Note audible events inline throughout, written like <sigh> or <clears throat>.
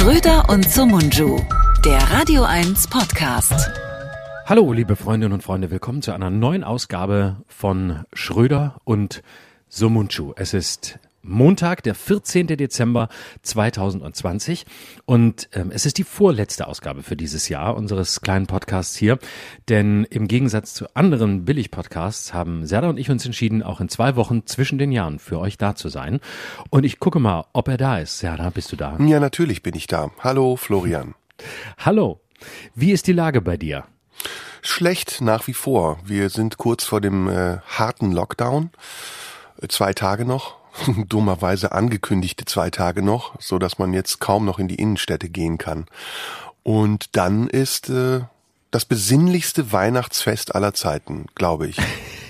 Schröder und Sumunju, der Radio 1 Podcast. Hallo, liebe Freundinnen und Freunde, willkommen zu einer neuen Ausgabe von Schröder und Sumunchu. Es ist Montag, der 14. Dezember 2020 und ähm, es ist die vorletzte Ausgabe für dieses Jahr unseres kleinen Podcasts hier, denn im Gegensatz zu anderen Billig-Podcasts haben Serda und ich uns entschieden, auch in zwei Wochen zwischen den Jahren für euch da zu sein und ich gucke mal, ob er da ist. Serda, bist du da? Ja, natürlich bin ich da. Hallo, Florian. <laughs> Hallo. Wie ist die Lage bei dir? Schlecht nach wie vor. Wir sind kurz vor dem äh, harten Lockdown. Zwei Tage noch <laughs> dummerweise angekündigte zwei Tage noch, so dass man jetzt kaum noch in die Innenstädte gehen kann. Und dann ist äh, das besinnlichste Weihnachtsfest aller Zeiten, glaube ich. <laughs>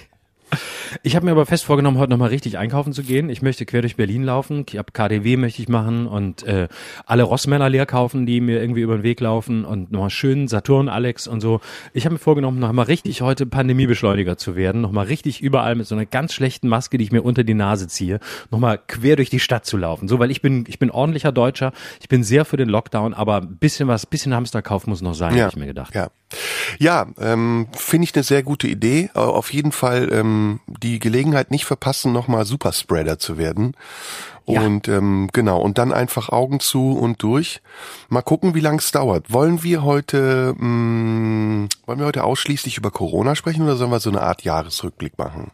Ich habe mir aber fest vorgenommen, heute nochmal richtig einkaufen zu gehen. Ich möchte quer durch Berlin laufen. Ich hab KDW möchte ich machen und äh, alle Rossmänner leer kaufen, die mir irgendwie über den Weg laufen und nochmal schön Saturn, Alex und so. Ich habe mir vorgenommen, nochmal richtig heute Pandemiebeschleuniger zu werden. Nochmal richtig überall mit so einer ganz schlechten Maske, die ich mir unter die Nase ziehe, nochmal quer durch die Stadt zu laufen. So, weil ich bin, ich bin ordentlicher Deutscher. Ich bin sehr für den Lockdown, aber ein bisschen was, bisschen Hamsterkauf muss noch sein, ja, habe ich mir gedacht. Ja, ja ähm, finde ich eine sehr gute Idee. Auf jeden Fall ähm, die Gelegenheit nicht verpassen, nochmal Superspreader zu werden. Ja. Und ähm, genau, und dann einfach Augen zu und durch. Mal gucken, wie lang es dauert. Wollen wir heute mh, wollen wir heute ausschließlich über Corona sprechen oder sollen wir so eine Art Jahresrückblick machen?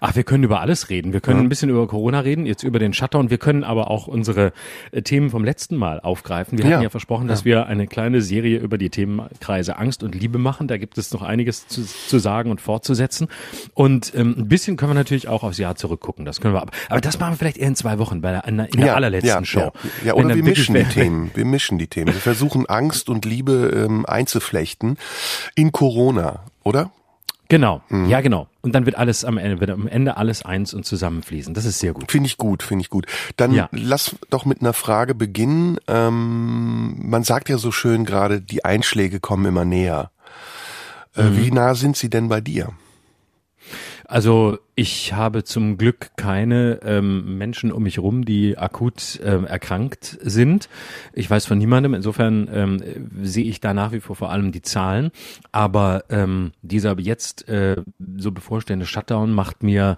Ach, wir können über alles reden. Wir können Ja. ein bisschen über Corona reden, jetzt über den Shutdown. Wir können aber auch unsere äh, Themen vom letzten Mal aufgreifen. Wir hatten ja, Ja. versprochen, dass wir eine kleine Serie über die Themenkreise Angst und Liebe machen. Da gibt es noch einiges zu, zu sagen und fortzusetzen. Und ähm, ein bisschen können wir natürlich auch aufs Jahr zurückgucken. Das können wir aber. Aber das machen wir vielleicht eher in zwei Wochen bei der, in der, allerletzten ja, Show. Ja, ja oder wir mischen die Themen. Wir mischen die Themen. Wir versuchen Angst und Liebe ähm, einzuflechten in Corona, oder? Genau, Mhm. ja genau. Und dann wird alles am Ende, wird am Ende alles eins und zusammenfließen. Das ist sehr gut. Finde ich gut, finde ich gut. Dann Ja. lass doch mit einer Frage beginnen. Ähm, man sagt ja so schön gerade, die Einschläge kommen immer näher. Äh, Mhm. Wie nah sind sie denn bei dir? Also ich habe zum Glück keine ähm, Menschen um mich rum, die akut ähm, erkrankt sind. Ich weiß von niemandem. Insofern ähm, sehe ich da nach wie vor vor allem die Zahlen. Aber ähm, dieser jetzt äh, so bevorstehende Shutdown macht mir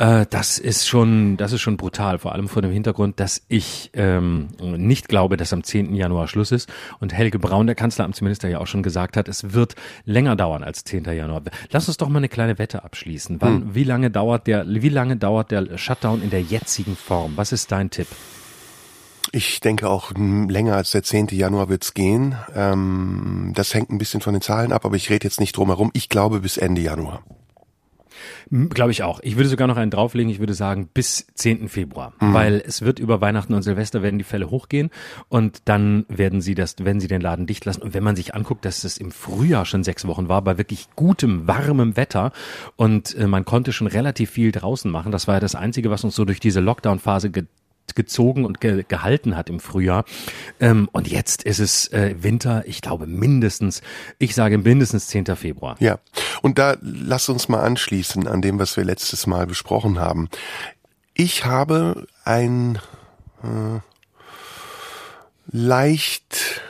äh, das ist schon, das ist schon brutal, vor allem vor dem Hintergrund, dass ich ähm, nicht glaube, dass am 10. Januar Schluss ist und Helge Braun, der Kanzleramtsminister, ja auch schon gesagt hat, es wird länger dauern als 10. Januar. Lass uns doch mal eine kleine Wette abschließen. Wann, Wie lange dauert der, wie lange dauert der Shutdown in der jetzigen Form? Was ist dein Tipp? Ich denke auch länger als der 10. Januar wird's gehen. Ähm, das hängt ein bisschen von den Zahlen ab, aber ich rede jetzt nicht drum herum. Ich glaube bis Ende Januar. Glaube ich auch. Ich würde sogar noch einen drauflegen. Ich würde sagen bis 10. Februar, weil es wird über Weihnachten und Silvester werden die Fälle hochgehen und dann werden sie das, werden sie den Laden dicht lassen. Und wenn man sich anguckt, dass es im Frühjahr schon sechs Wochen war, bei wirklich gutem, warmem Wetter und äh, man konnte schon relativ viel draußen machen. Das war ja das Einzige, was uns so durch diese Lockdown-Phase ge gezogen und ge gehalten hat im Frühjahr. Ähm, und jetzt ist es äh, Winter, ich glaube mindestens, ich sage mindestens 10. Februar. Ja, und da lass uns mal anschließen an dem, was wir letztes Mal besprochen haben. Ich habe ein äh, leicht,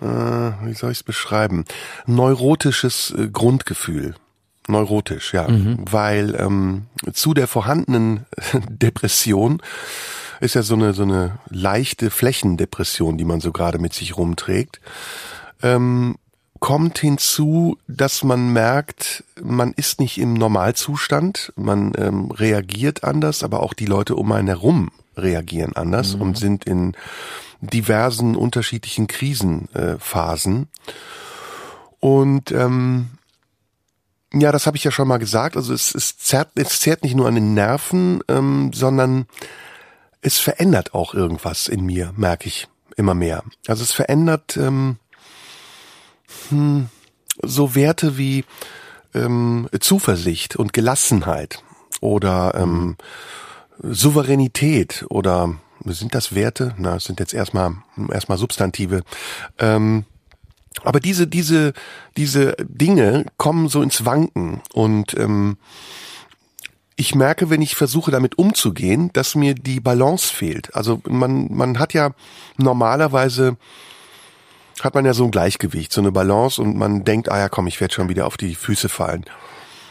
äh, wie soll ich es beschreiben, neurotisches äh, Grundgefühl. Neurotisch, ja, weil ähm, zu der vorhandenen <laughs> Depression ist ja so eine so eine leichte Flächendepression, die man so gerade mit sich rumträgt ähm, kommt hinzu, dass man merkt, man ist nicht im Normalzustand, man ähm, reagiert anders, aber auch die Leute um einen herum reagieren anders und sind in diversen unterschiedlichen Krisenphasen. Äh, und ähm, ja, das habe ich ja schon mal gesagt. Also es, es, zerrt, es zerrt nicht nur an den Nerven, ähm, sondern es verändert auch irgendwas in mir, merke ich immer mehr. Also es verändert ähm, hm, so Werte wie ähm, Zuversicht und Gelassenheit oder ähm, Souveränität oder sind das Werte? Na, es sind jetzt erstmal erstmal Substantive. Ähm, aber diese diese diese Dinge kommen so ins Wanken und ähm, ich merke, wenn ich versuche damit umzugehen, dass mir die Balance fehlt. Also man, man hat ja normalerweise hat man ja so ein Gleichgewicht, so eine Balance und man denkt, ah ja, komm, ich werde schon wieder auf die Füße fallen.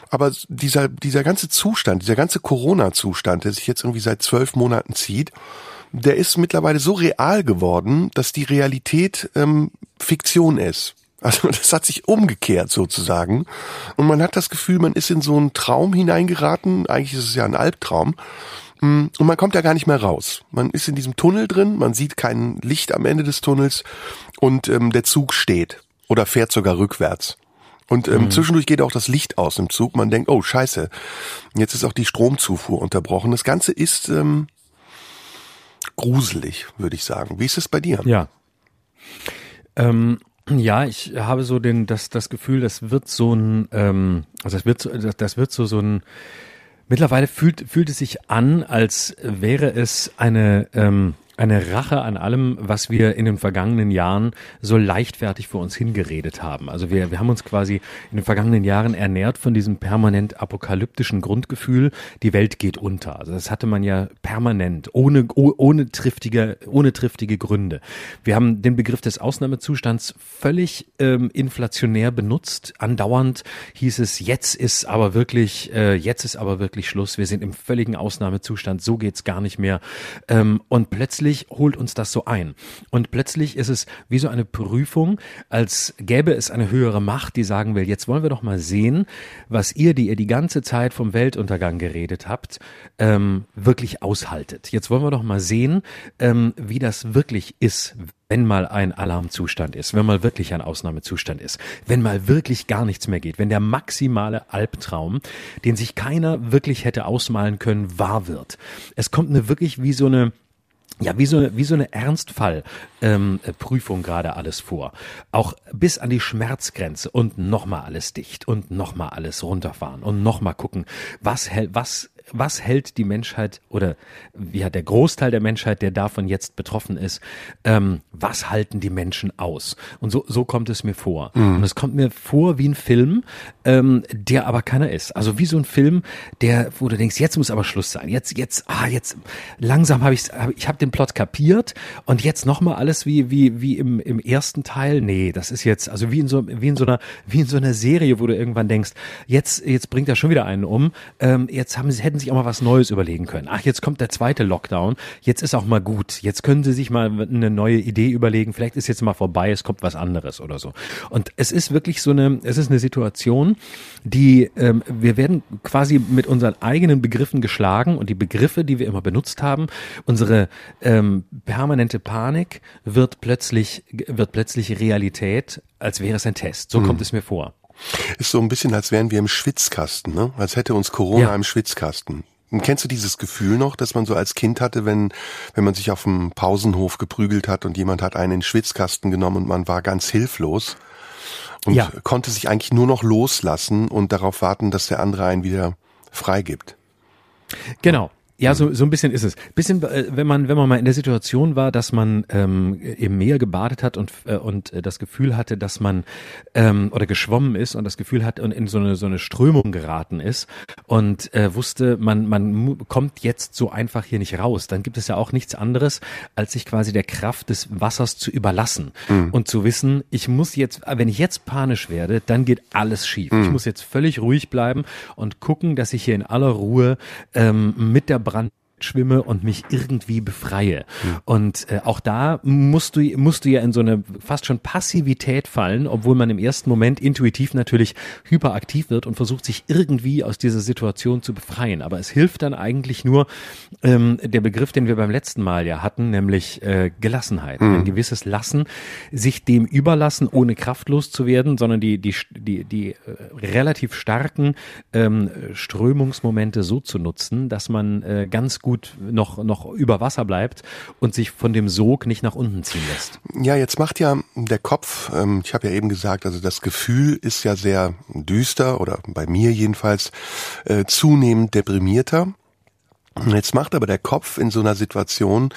Aber dieser, dieser ganze Zustand, dieser ganze Corona-Zustand, der sich jetzt irgendwie seit zwölf Monaten zieht, der ist mittlerweile so real geworden, dass die Realität ähm, Fiktion ist. Also <laughs> das hat sich umgekehrt sozusagen. Und man hat das Gefühl, man ist in so einen Traum hineingeraten. Eigentlich ist es ja ein Albtraum. Mm, und man kommt ja gar nicht mehr raus. Man ist in diesem Tunnel drin, man sieht kein Licht am Ende des Tunnels und ähm, der Zug steht oder fährt sogar rückwärts. Und ähm, mhm. zwischendurch geht auch das Licht aus im Zug. Man denkt, oh scheiße, jetzt ist auch die Stromzufuhr unterbrochen. Das Ganze ist ähm, gruselig, würde ich sagen. Wie ist es bei dir? Ja. Ähm, ja, ich habe so den, das, das Gefühl, das wird so ein, ähm, also das wird so, das, das wird so so ein Mittlerweile fühlt, fühlt es sich an, als wäre es eine, ähm, eine Rache an allem, was wir in den vergangenen Jahren so leichtfertig vor uns hingeredet haben. Also wir, wir haben uns quasi in den vergangenen Jahren ernährt von diesem permanent apokalyptischen Grundgefühl, die Welt geht unter. Also das hatte man ja permanent, ohne, ohne triftige, ohne triftige Gründe. Wir haben den Begriff des Ausnahmezustands völlig ähm, inflationär benutzt. Andauernd hieß es, jetzt ist aber wirklich, äh, jetzt ist aber wirklich Schluss. Wir sind im völligen Ausnahmezustand. So geht's gar nicht mehr. Ähm, und plötzlich plötzlich holt uns das so ein. Und plötzlich ist es wie so eine Prüfung, als gäbe es eine höhere Macht, die sagen will, jetzt wollen wir doch mal sehen, was ihr, die ihr die ganze Zeit vom Weltuntergang geredet habt, ähm, wirklich aushaltet. Jetzt wollen wir doch mal sehen, ähm, wie das wirklich ist, wenn mal ein Alarmzustand ist, wenn mal wirklich ein Ausnahmezustand ist, wenn mal wirklich gar nichts mehr geht, wenn der maximale Albtraum, den sich keiner wirklich hätte ausmalen können, wahr wird. Es kommt eine wirklich wie so eine ja, wie so eine, wie so eine Ernstfallprüfung ähm, gerade alles vor. Auch bis an die Schmerzgrenze und nochmal alles dicht und nochmal alles runterfahren und nochmal gucken, was, was was hält die Menschheit oder ja der Großteil der Menschheit, der davon jetzt betroffen ist, ähm, was halten die Menschen aus? Und so, so kommt es mir vor. Mhm. Und es kommt mir vor wie ein Film, ähm, der aber keiner ist. Also wie so ein Film, der, wo du denkst, jetzt muss aber Schluss sein. Jetzt, jetzt, ah, jetzt langsam habe ich, hab, ich habe den Plot kapiert und jetzt nochmal alles wie wie wie im im ersten Teil. Nee, das ist jetzt also wie in so wie in so einer wie in so einer Serie, wo du irgendwann denkst, jetzt jetzt bringt er schon wieder einen um. Ähm, jetzt haben sie hätten hätten sich auch mal was Neues überlegen können. Ach, jetzt kommt der zweite Lockdown. Jetzt ist auch mal gut. Jetzt können sie sich mal eine neue Idee überlegen. Vielleicht ist jetzt mal vorbei. Es kommt was anderes oder so. Und es ist wirklich so eine, es ist eine Situation, die, ähm, wir werden quasi mit unseren eigenen Begriffen geschlagen und die Begriffe, die wir immer benutzt haben, unsere ähm, permanente Panik wird plötzlich, wird plötzlich Realität, als wäre es ein Test. So hm. kommt es mir vor. Ist so ein bisschen, als wären wir im Schwitzkasten, ne? Als hätte uns Corona ja. im Schwitzkasten. Und kennst du dieses Gefühl noch, dass man so als Kind hatte, wenn, wenn man sich auf dem Pausenhof geprügelt hat und jemand hat einen in den Schwitzkasten genommen und man war ganz hilflos und ja. konnte sich eigentlich nur noch loslassen und darauf warten, dass der andere einen wieder freigibt? Genau. Ja, so, so ein bisschen ist es. Bisschen, äh, wenn man, wenn man mal in der Situation war, dass man ähm, im Meer gebadet hat und, äh, und äh, das Gefühl hatte, dass man ähm, oder geschwommen ist und das Gefühl hat und in so eine, so eine Strömung geraten ist und äh, wusste, man, man kommt jetzt so einfach hier nicht raus, dann gibt es ja auch nichts anderes, als sich quasi der Kraft des Wassers zu überlassen mhm. und zu wissen, ich muss jetzt, wenn ich jetzt panisch werde, dann geht alles schief. Mhm. Ich muss jetzt völlig ruhig bleiben und gucken, dass ich hier in aller Ruhe ähm, mit der Brand schwimme und mich irgendwie befreie. Mhm. Und äh, auch da musst du, musst du ja in so eine fast schon Passivität fallen, obwohl man im ersten Moment intuitiv natürlich hyperaktiv wird und versucht, sich irgendwie aus dieser Situation zu befreien. Aber es hilft dann eigentlich nur ähm, der Begriff, den wir beim letzten Mal ja hatten, nämlich äh, Gelassenheit. Mhm. Ein gewisses Lassen, sich dem überlassen, ohne kraftlos zu werden, sondern die, die, die, die äh, relativ starken ähm, Strömungsmomente so zu nutzen, dass man äh, ganz gut gut noch, noch über Wasser bleibt und sich von dem Sog nicht nach unten ziehen lässt. Ja, jetzt macht ja der Kopf, ähm, ich habe ja eben gesagt, also das Gefühl ist ja sehr düster oder bei mir jedenfalls äh, zunehmend deprimierter. Jetzt macht aber der Kopf in so einer Situation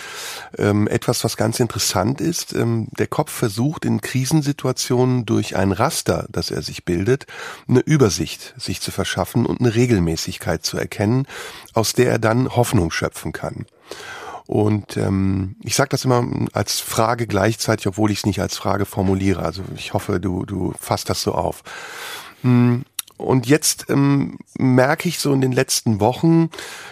ähm, etwas, was ganz interessant ist. Ähm, der Kopf versucht in Krisensituationen durch ein Raster, das er sich bildet, eine Übersicht sich zu verschaffen und eine Regelmäßigkeit zu erkennen, aus der er dann Hoffnung schöpfen kann. Und ähm, ich sage das immer als Frage gleichzeitig, obwohl ich es nicht als Frage formuliere. Also ich hoffe, du, du fasst das so auf. Hm, und jetzt ähm, merke ich so in den letzten Wochen,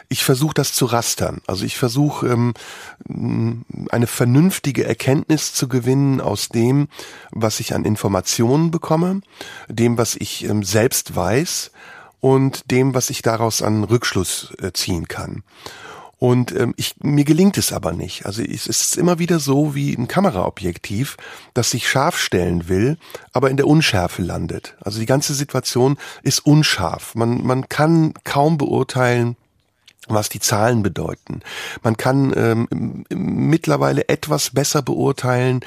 ich versuche das zu rastern. Also ich versuche ähm, eine vernünftige Erkenntnis zu gewinnen aus dem, was ich an Informationen bekomme, dem, was ich ähm, selbst weiß und dem, was ich daraus an Rückschluss äh, ziehen kann. Und ähm, ich, mir gelingt es aber nicht. Also es ist immer wieder so wie ein Kameraobjektiv, das sich scharf stellen will, aber in der Unschärfe landet. Also die ganze Situation ist unscharf. Man, man kann kaum beurteilen, was die Zahlen bedeuten. Man kann ähm, mittlerweile etwas besser beurteilen,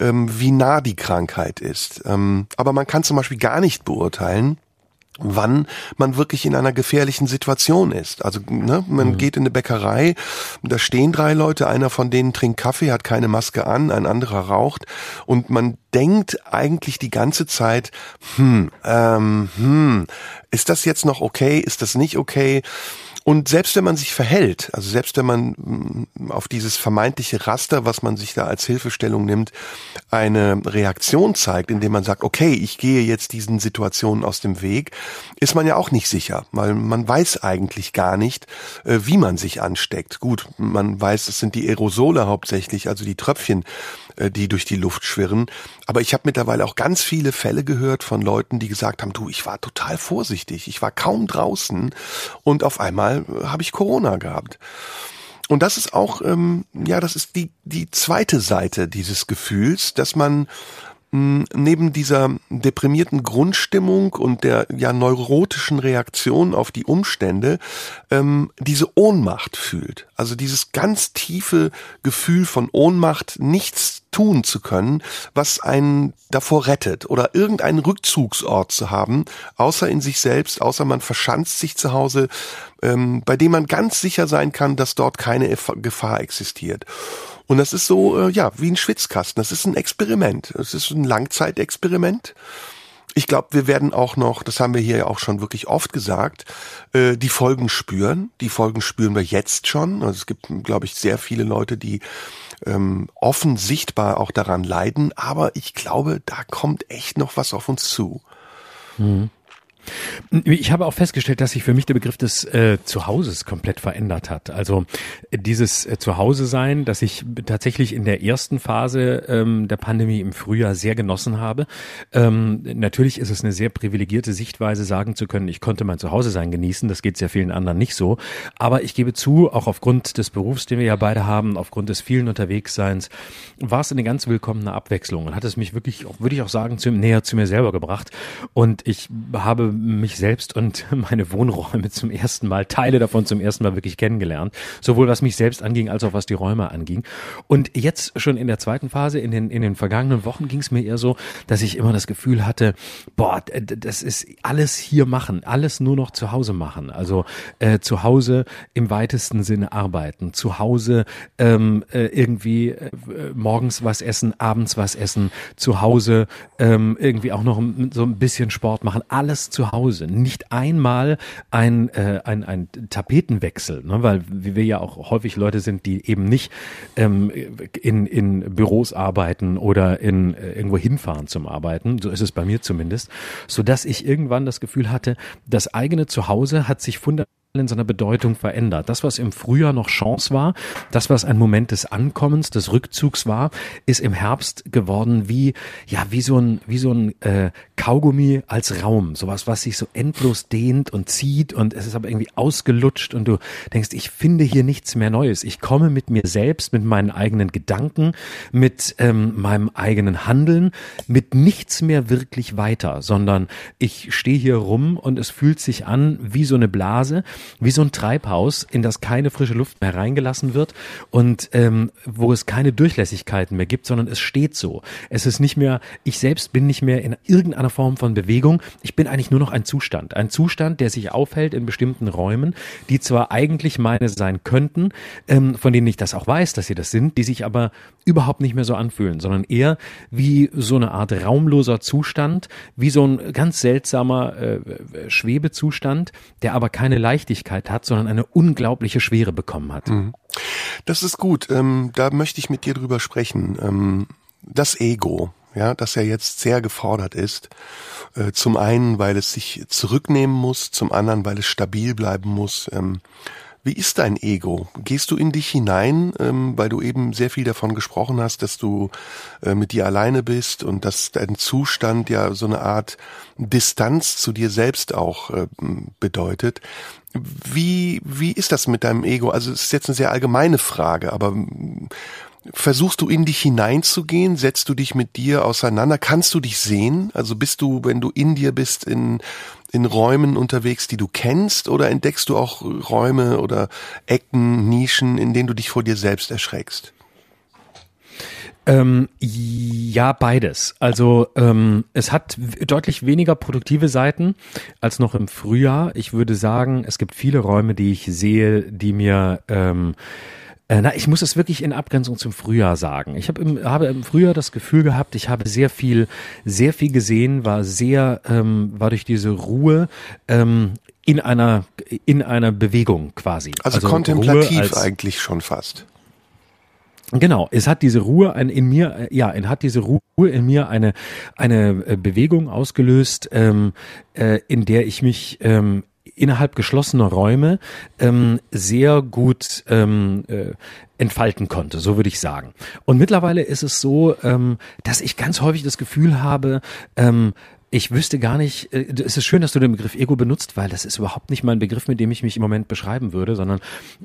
ähm, wie nah die Krankheit ist. Ähm, aber man kann zum Beispiel gar nicht beurteilen, wann man wirklich in einer gefährlichen Situation ist. Also ne, man mhm. geht in eine Bäckerei, da stehen drei Leute, einer von denen trinkt Kaffee, hat keine Maske an, ein anderer raucht und man denkt eigentlich die ganze Zeit, hm, ähm, hm, ist das jetzt noch okay, ist das nicht okay? Und selbst wenn man sich verhält, also selbst wenn man mm, auf dieses vermeintliche Raster, was man sich da als Hilfestellung nimmt, eine Reaktion zeigt, indem man sagt, okay, ich gehe jetzt diesen Situationen aus dem Weg, ist man ja auch nicht sicher, weil man weiß eigentlich gar nicht, äh, wie man sich ansteckt. Gut, man weiß, es sind die Aerosole hauptsächlich, also die Tröpfchen, die durch die Luft schwirren. Aber ich habe mittlerweile auch ganz viele Fälle gehört von Leuten, die gesagt haben, du, ich war total vorsichtig, ich war kaum draußen und auf einmal äh, habe ich Corona gehabt. Und das ist auch, ähm, ja, das ist die, die zweite Seite dieses Gefühls, dass man neben dieser deprimierten Grundstimmung und der ja neurotischen Reaktion auf die Umstände ähm, diese Ohnmacht fühlt. Also dieses ganz tiefe Gefühl von Ohnmacht, nichts tun zu können, was einen davor rettet oder irgendeinen Rückzugsort zu haben, außer in sich selbst, außer man verschanzt sich zu Hause, ähm, bei dem man ganz sicher sein kann, dass dort keine Gefahr existiert. Und das ist so, äh, ja, wie ein Schwitzkasten. Das ist ein Experiment. Das ist ein Langzeitexperiment. Ich glaube, wir werden auch noch, das haben wir hier ja auch schon wirklich oft gesagt, äh, die Folgen spüren. Die Folgen spüren wir jetzt schon. Also es gibt, glaube ich, sehr viele Leute, die ähm, offen sichtbar auch daran leiden. Aber ich glaube, da kommt echt noch was auf uns zu. Mhm. Ich habe auch festgestellt, dass sich für mich der Begriff des äh, Zuhauses komplett verändert hat. Also dieses äh, Zuhause sein, das ich tatsächlich in der ersten Phase ähm, der Pandemie im Frühjahr sehr genossen habe. Ähm, natürlich ist es eine sehr privilegierte Sichtweise, sagen zu können, ich konnte mein Zuhause sein genießen. Das geht sehr vielen anderen nicht so. Aber ich gebe zu, auch aufgrund des Berufs, den wir ja beide haben, aufgrund des vielen Unterwegsseins, war es eine ganz willkommene Abwechslung und hat es mich wirklich, würde ich auch sagen, zu, näher zu mir selber gebracht. Und ich habe mich selbst und <laughs> meine Wohnräume zum ersten Mal, Teile davon zum ersten Mal wirklich kennengelernt. Sowohl was mich selbst anging, als auch was die Räume anging. Und jetzt schon in der zweiten Phase, in den, in den vergangenen Wochen ging es mir eher so, dass ich immer das Gefühl hatte, boah, das ist alles hier machen, alles nur noch zu Hause machen. Also äh, zu Hause im weitesten Sinne arbeiten, zu Hause ähm, äh, irgendwie äh, morgens was essen, abends was essen, zu Hause ähm, irgendwie auch noch so ein bisschen Sport machen, alles zu Hause. Nicht einmal ein, äh, ein, ein Tapetenwechsel, ne? weil wir ja auch häufig Leute sind, die eben nicht ähm, in, in Büros arbeiten oder in äh, irgendwo hinfahren zum Arbeiten. So ist es bei mir zumindest. So dass ich irgendwann das Gefühl hatte, das eigene Zuhause hat sich fundamental in seiner Bedeutung verändert. Das, was im Frühjahr noch Chance war, das, was ein Moment des Ankommens, des Rückzugs war, ist im Herbst geworden wie, ja, wie so ein, wie so ein äh, Kaugummi als Raum. Sowas, was sich so endlos dehnt und zieht und es ist aber irgendwie ausgelutscht und du denkst, ich finde hier nichts mehr Neues. Ich komme mit mir selbst, mit meinen eigenen Gedanken, mit ähm, meinem eigenen Handeln, mit nichts mehr wirklich weiter, sondern ich stehe hier rum und es fühlt sich an wie so eine Blase wie so ein Treibhaus, in das keine frische Luft mehr reingelassen wird und ähm, wo es keine Durchlässigkeiten mehr gibt, sondern es steht so. Es ist nicht mehr, ich selbst bin nicht mehr in irgendeiner Form von Bewegung. Ich bin eigentlich nur noch ein Zustand. Ein Zustand, der sich aufhält in bestimmten Räumen, die zwar eigentlich meine sein könnten, ähm, von denen ich das auch weiß, dass sie das sind, die sich aber überhaupt nicht mehr so anfühlen, sondern eher wie so eine Art raumloser Zustand, wie so ein ganz seltsamer äh, Schwebezustand, der aber keine Leichtigkeit hat, sondern eine unglaubliche Schwere bekommen hat. Mhm. Das ist gut. Ähm, da möchte ich mit dir drüber sprechen. Ähm, das Ego, ja, das ja jetzt sehr gefordert ist. Äh, zum einen, weil es sich zurücknehmen muss, zum anderen, weil es stabil bleiben muss. Ähm, wie ist dein Ego? Gehst du in dich hinein, ähm, weil du eben sehr viel davon gesprochen hast, dass du äh, mit dir alleine bist und dass dein Zustand ja so eine Art Distanz zu dir selbst auch äh, bedeutet. Wie, wie ist das mit deinem Ego? Also es ist jetzt eine sehr allgemeine Frage, aber Versuchst du in dich hineinzugehen? Setzt du dich mit dir auseinander? Kannst du dich sehen? Also bist du, wenn du in dir bist, in, in Räumen unterwegs, die du kennst? Oder entdeckst du auch Räume oder Ecken, Nischen, in denen du dich vor dir selbst erschreckst? Ähm, ja, beides. Also ähm, es hat deutlich weniger produktive Seiten als noch im Frühjahr. Ich würde sagen, es gibt viele Räume, die ich sehe, die mir ähm, äh, na, ich muss es wirklich in Abgrenzung zum Frühjahr sagen. Ich hab im, habe im Frühjahr das Gefühl gehabt, ich habe sehr viel, sehr viel gesehen, war sehr, ähm, war durch diese Ruhe ähm, in einer in einer Bewegung quasi. Also, also kontemplativ eigentlich schon fast. Genau, es hat diese Ruhe in mir, äh, ja, es hat diese Ruhe in mir eine eine äh, Bewegung ausgelöst, ähm, äh, in der ich mich ähm, innerhalb geschlossener Räume ähm, sehr gut ähm, äh, entfalten konnte, so würde ich sagen. Und mittlerweile ist es so, ähm, dass ich ganz häufig das Gefühl habe, ähm, ich wüsste gar nicht, äh, es ist schön, dass du den Begriff Ego benutzt, weil das ist überhaupt nicht mein Begriff, mit dem ich mich im Moment beschreiben würde, sondern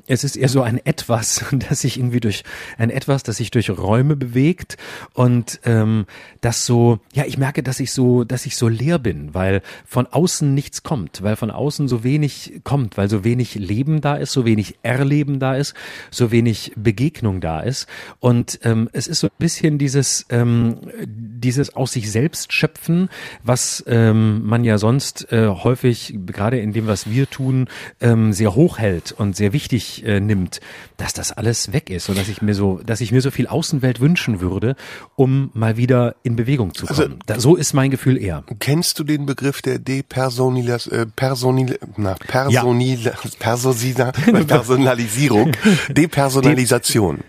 es ist eher so ein Etwas, <laughs> das sich irgendwie durch, ein Etwas, das sich durch Räume bewegt und ähm, das so, ja, ich merke, dass ich so, dass ich so leer bin, weil von außen nichts kommt, weil von außen so wenig kommt, weil so wenig Leben da ist, so wenig Erleben da ist, so wenig Begegnung da ist. Und ähm, es ist so ein bisschen dieses, ähm, dieses aus sich selbst schöpfen, was was ähm, man ja sonst äh, häufig, gerade in dem, was wir tun, ähm, sehr hoch hält und sehr wichtig äh, nimmt, dass das alles weg ist und dass ich mir so, dass ich mir so viel Außenwelt wünschen würde, um mal wieder in Bewegung zu also, kommen. Also, da, so ist mein Gefühl eher. Kennst du den Begriff der Depersonilis, äh, Personil, na, Personil, ja. <laughs> Personalisierung, Depersonalisation?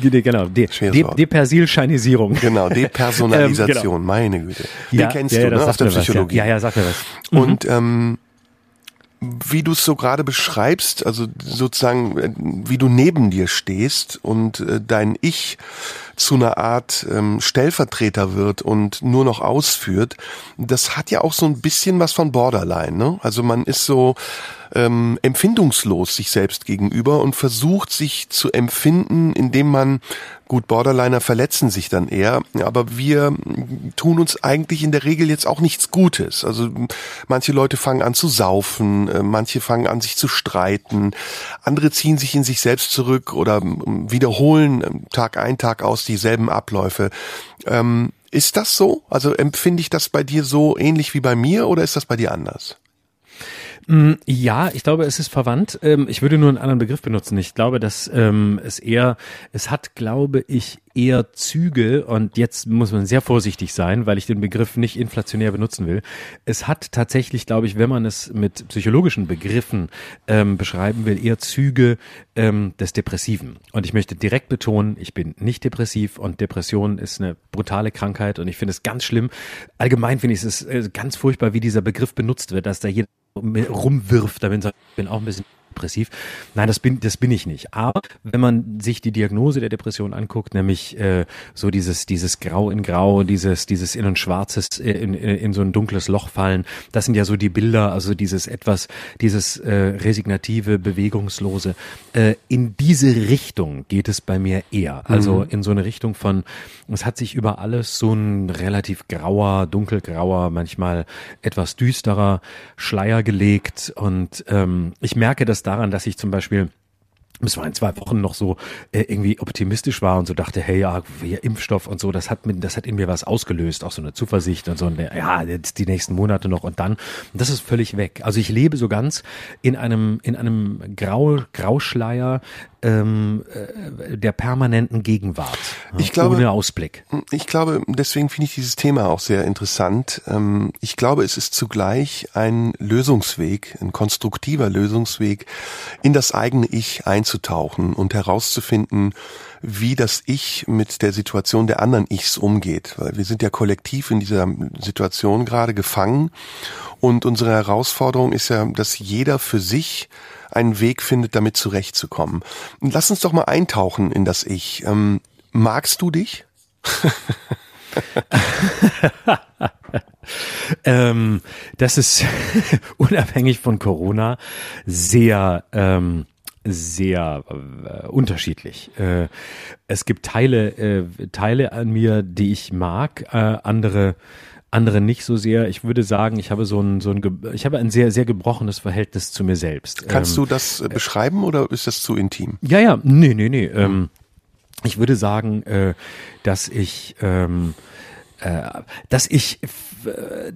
Genau, De De Depersilscheinisierung. Genau, <laughs> Depersonalisation, ähm, genau. meine Güte. Den ja, kennst ja, du, ne, aus der Psychologie. Was, ja. ja, ja, sag mir was. Mhm. Und ähm, wie du es so gerade beschreibst, also sozusagen, äh, wie du neben dir stehst und äh, dein Ich zu einer Art ähm, Stellvertreter wird und nur noch ausführt, das hat ja auch so ein bisschen was von Borderline. Ne? Also man ist so ähm, empfindungslos sich selbst gegenüber und versucht sich zu empfinden, indem man Gut, Borderliner verletzen sich dann eher, aber wir tun uns eigentlich in der Regel jetzt auch nichts Gutes. Also manche Leute fangen an zu saufen, äh, manche fangen an sich zu streiten, andere ziehen sich in sich selbst zurück oder ähm, wiederholen ähm, Tag ein, Tag aus dieselben Abläufe. Ähm, ist das so? Also empfinde ich das bei dir so ähnlich wie bei mir oder ist das bei dir anders? Mm, ja, ich glaube, es ist verwandt. Ähm, ich würde nur einen anderen Begriff benutzen. Ich glaube, dass ähm, es eher, es hat, glaube ich, eher Züge und jetzt muss man sehr vorsichtig sein, weil ich den Begriff nicht inflationär benutzen will. Es hat tatsächlich, glaube ich, wenn man es mit psychologischen Begriffen ähm, beschreiben will, eher Züge ähm, des Depressiven. Und ich möchte direkt betonen, ich bin nicht depressiv und Depression ist eine brutale Krankheit und ich finde es ganz schlimm. Allgemein finde ich es äh, ganz furchtbar, wie dieser Begriff benutzt wird, dass da jeder rumwirft. Da bin ich auch ein bisschen depressiv. Nein, das bin, das bin ich nicht. Aber wenn man sich die Diagnose der Depression anguckt, nämlich äh, so dieses, dieses Grau in Grau, dieses, dieses in ein schwarzes, äh, in, in, in so ein dunkles Loch fallen, das sind ja so die Bilder, also dieses etwas, dieses äh, resignative, bewegungslose. Äh, in diese Richtung geht es bei mir eher. Also mhm. in so eine Richtung von, es hat sich über alles so ein relativ grauer, dunkelgrauer, manchmal etwas düsterer Schleier gelegt und ähm, ich merke das daran, dass ich zum Beispiel es war in zwei Wochen noch so äh, irgendwie optimistisch war und so dachte, hey ja, Impfstoff und so, das hat mit, das hat in mir was ausgelöst, auch so eine Zuversicht und so, und, ja, jetzt die nächsten Monate noch und dann, und das ist völlig weg. Also ich lebe so ganz in einem in einem Grau Grauschleier ähm, äh, der permanenten Gegenwart. Ich glaube, ohne Ausblick. Ich glaube, deswegen finde ich dieses Thema auch sehr interessant. Ähm, ich glaube, es ist zugleich ein Lösungsweg, ein konstruktiver Lösungsweg, in das eigene Ich einzutauchen und herauszufinden, wie das Ich mit der Situation der anderen Ichs umgeht. Weil wir sind ja kollektiv in dieser Situation gerade gefangen und unsere Herausforderung ist ja, dass jeder für sich einen Weg findet, damit zurechtzukommen. Lass uns doch mal eintauchen in das Ich. Ähm, magst du dich? <laughs> ähm, das ist <laughs> unabhängig von Corona sehr ähm, sehr äh, unterschiedlich. Äh, es gibt Teile äh, Teile an mir, die ich mag, äh, andere andere nicht so sehr. Ich würde sagen, ich habe so ein, so ein, ich habe ein sehr, sehr gebrochenes Verhältnis zu mir selbst. Kannst ähm, du das äh, beschreiben oder ist das zu intim? Ja, ja, nee, nee, nee. Ähm, ich würde sagen, äh, dass ich, ähm, äh, dass ich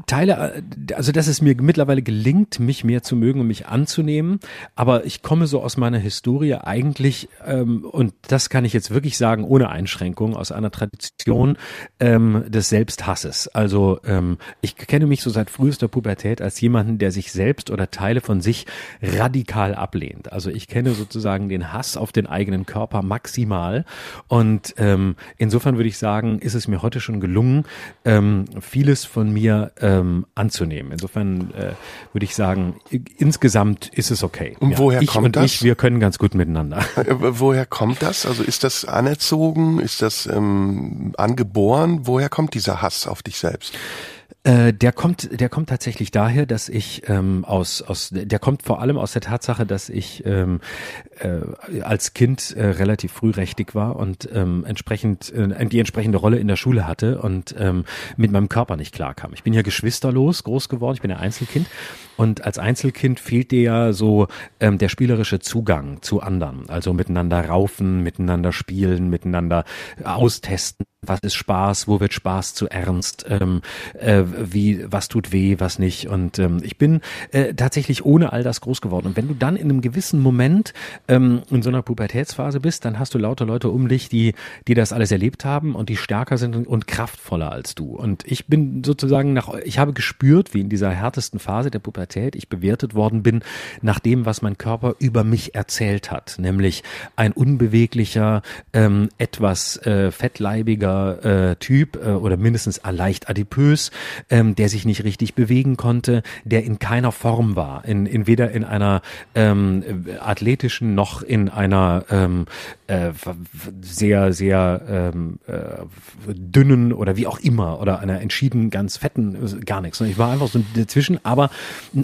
Teile, also dass es mir mittlerweile gelingt, mich mehr zu mögen und mich anzunehmen. Aber ich komme so aus meiner Historie eigentlich, ähm, und das kann ich jetzt wirklich sagen, ohne Einschränkung, aus einer Tradition ähm, des Selbsthasses. Also ähm, ich kenne mich so seit frühester Pubertät als jemanden, der sich selbst oder Teile von sich radikal ablehnt. Also ich kenne sozusagen den Hass auf den eigenen Körper maximal. Und ähm, insofern würde ich sagen, ist es mir heute schon gelungen, ähm, vieles von mir ähm, anzunehmen. Insofern äh, würde ich sagen, insgesamt ist es okay. Und ja, woher ich kommt und das? Ich, wir können ganz gut miteinander. <laughs> Äh, woher kommt das? Also ist das anerzogen? Ist das ähm, angeboren? Woher kommt dieser Hass auf dich selbst? Äh, der kommt, der kommt tatsächlich daher, dass ich ähm, aus, aus, der kommt vor allem aus der Tatsache, dass ich ähm, äh, als Kind äh, relativ frührechtig war und ähm, entsprechend äh, die entsprechende Rolle in der Schule hatte und ähm, mit meinem Körper nicht klarkam. Ich bin ja geschwisterlos groß geworden, ich bin ein Einzelkind und als Einzelkind fehlt dir ja so ähm, der spielerische Zugang zu anderen, also miteinander raufen, miteinander spielen, miteinander austesten was ist Spaß, wo wird Spaß zu ernst, ähm, äh, wie, was tut weh, was nicht. Und ähm, ich bin äh, tatsächlich ohne all das groß geworden. Und wenn du dann in einem gewissen Moment ähm, in so einer Pubertätsphase bist, dann hast du lauter Leute um dich, die, die das alles erlebt haben und die stärker sind und, und kraftvoller als du. Und ich bin sozusagen nach, ich habe gespürt, wie in dieser härtesten Phase der Pubertät ich bewertet worden bin nach dem, was mein Körper über mich erzählt hat, nämlich ein unbeweglicher, ähm, etwas äh, fettleibiger äh, Typ äh, oder mindestens leicht adipös, ähm, der sich nicht richtig bewegen konnte, der in keiner Form war, in, in weder in einer ähm, athletischen noch in einer ähm, äh, sehr, sehr ähm, äh, dünnen oder wie auch immer oder einer entschieden ganz fetten, äh, gar nichts. Ich war einfach so dazwischen, aber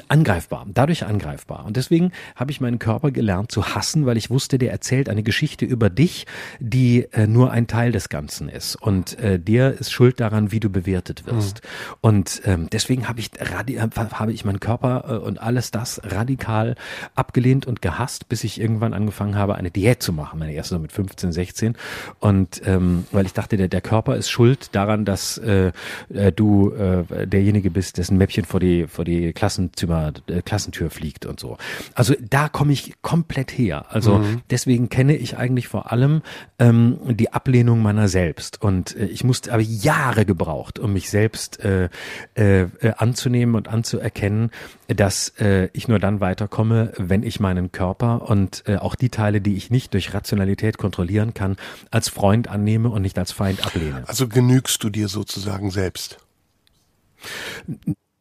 angreifbar, dadurch angreifbar. Und deswegen habe ich meinen Körper gelernt zu hassen, weil ich wusste, der erzählt eine Geschichte über dich, die äh, nur ein Teil des Ganzen ist und äh, der ist schuld daran, wie du bewertet wirst. Mhm. Und ähm, deswegen habe ich habe ich meinen Körper äh, und alles das radikal abgelehnt und gehasst, bis ich irgendwann angefangen habe, eine Diät zu machen, meine erste so mit 15, 16. Und ähm, weil ich dachte, der, der Körper ist schuld daran, dass äh, äh, du äh, derjenige bist, dessen Mäppchen vor die vor die Klassenzimmer äh, Klassentür fliegt und so. Also da komme ich komplett her. Also mhm. deswegen kenne ich eigentlich vor allem ähm, die Ablehnung meiner selbst und äh, ich musste aber Jahre gebraucht, um mich selbst äh, äh, äh, anzunehmen und anzuerkennen, dass äh, ich nur dann weiterkomme, wenn ich meinen Körper und äh, auch die Teile, die ich nicht durch Rationalität kontrollieren kann, als Freund annehme und nicht als Feind ablehne. Also genügst du dir sozusagen selbst?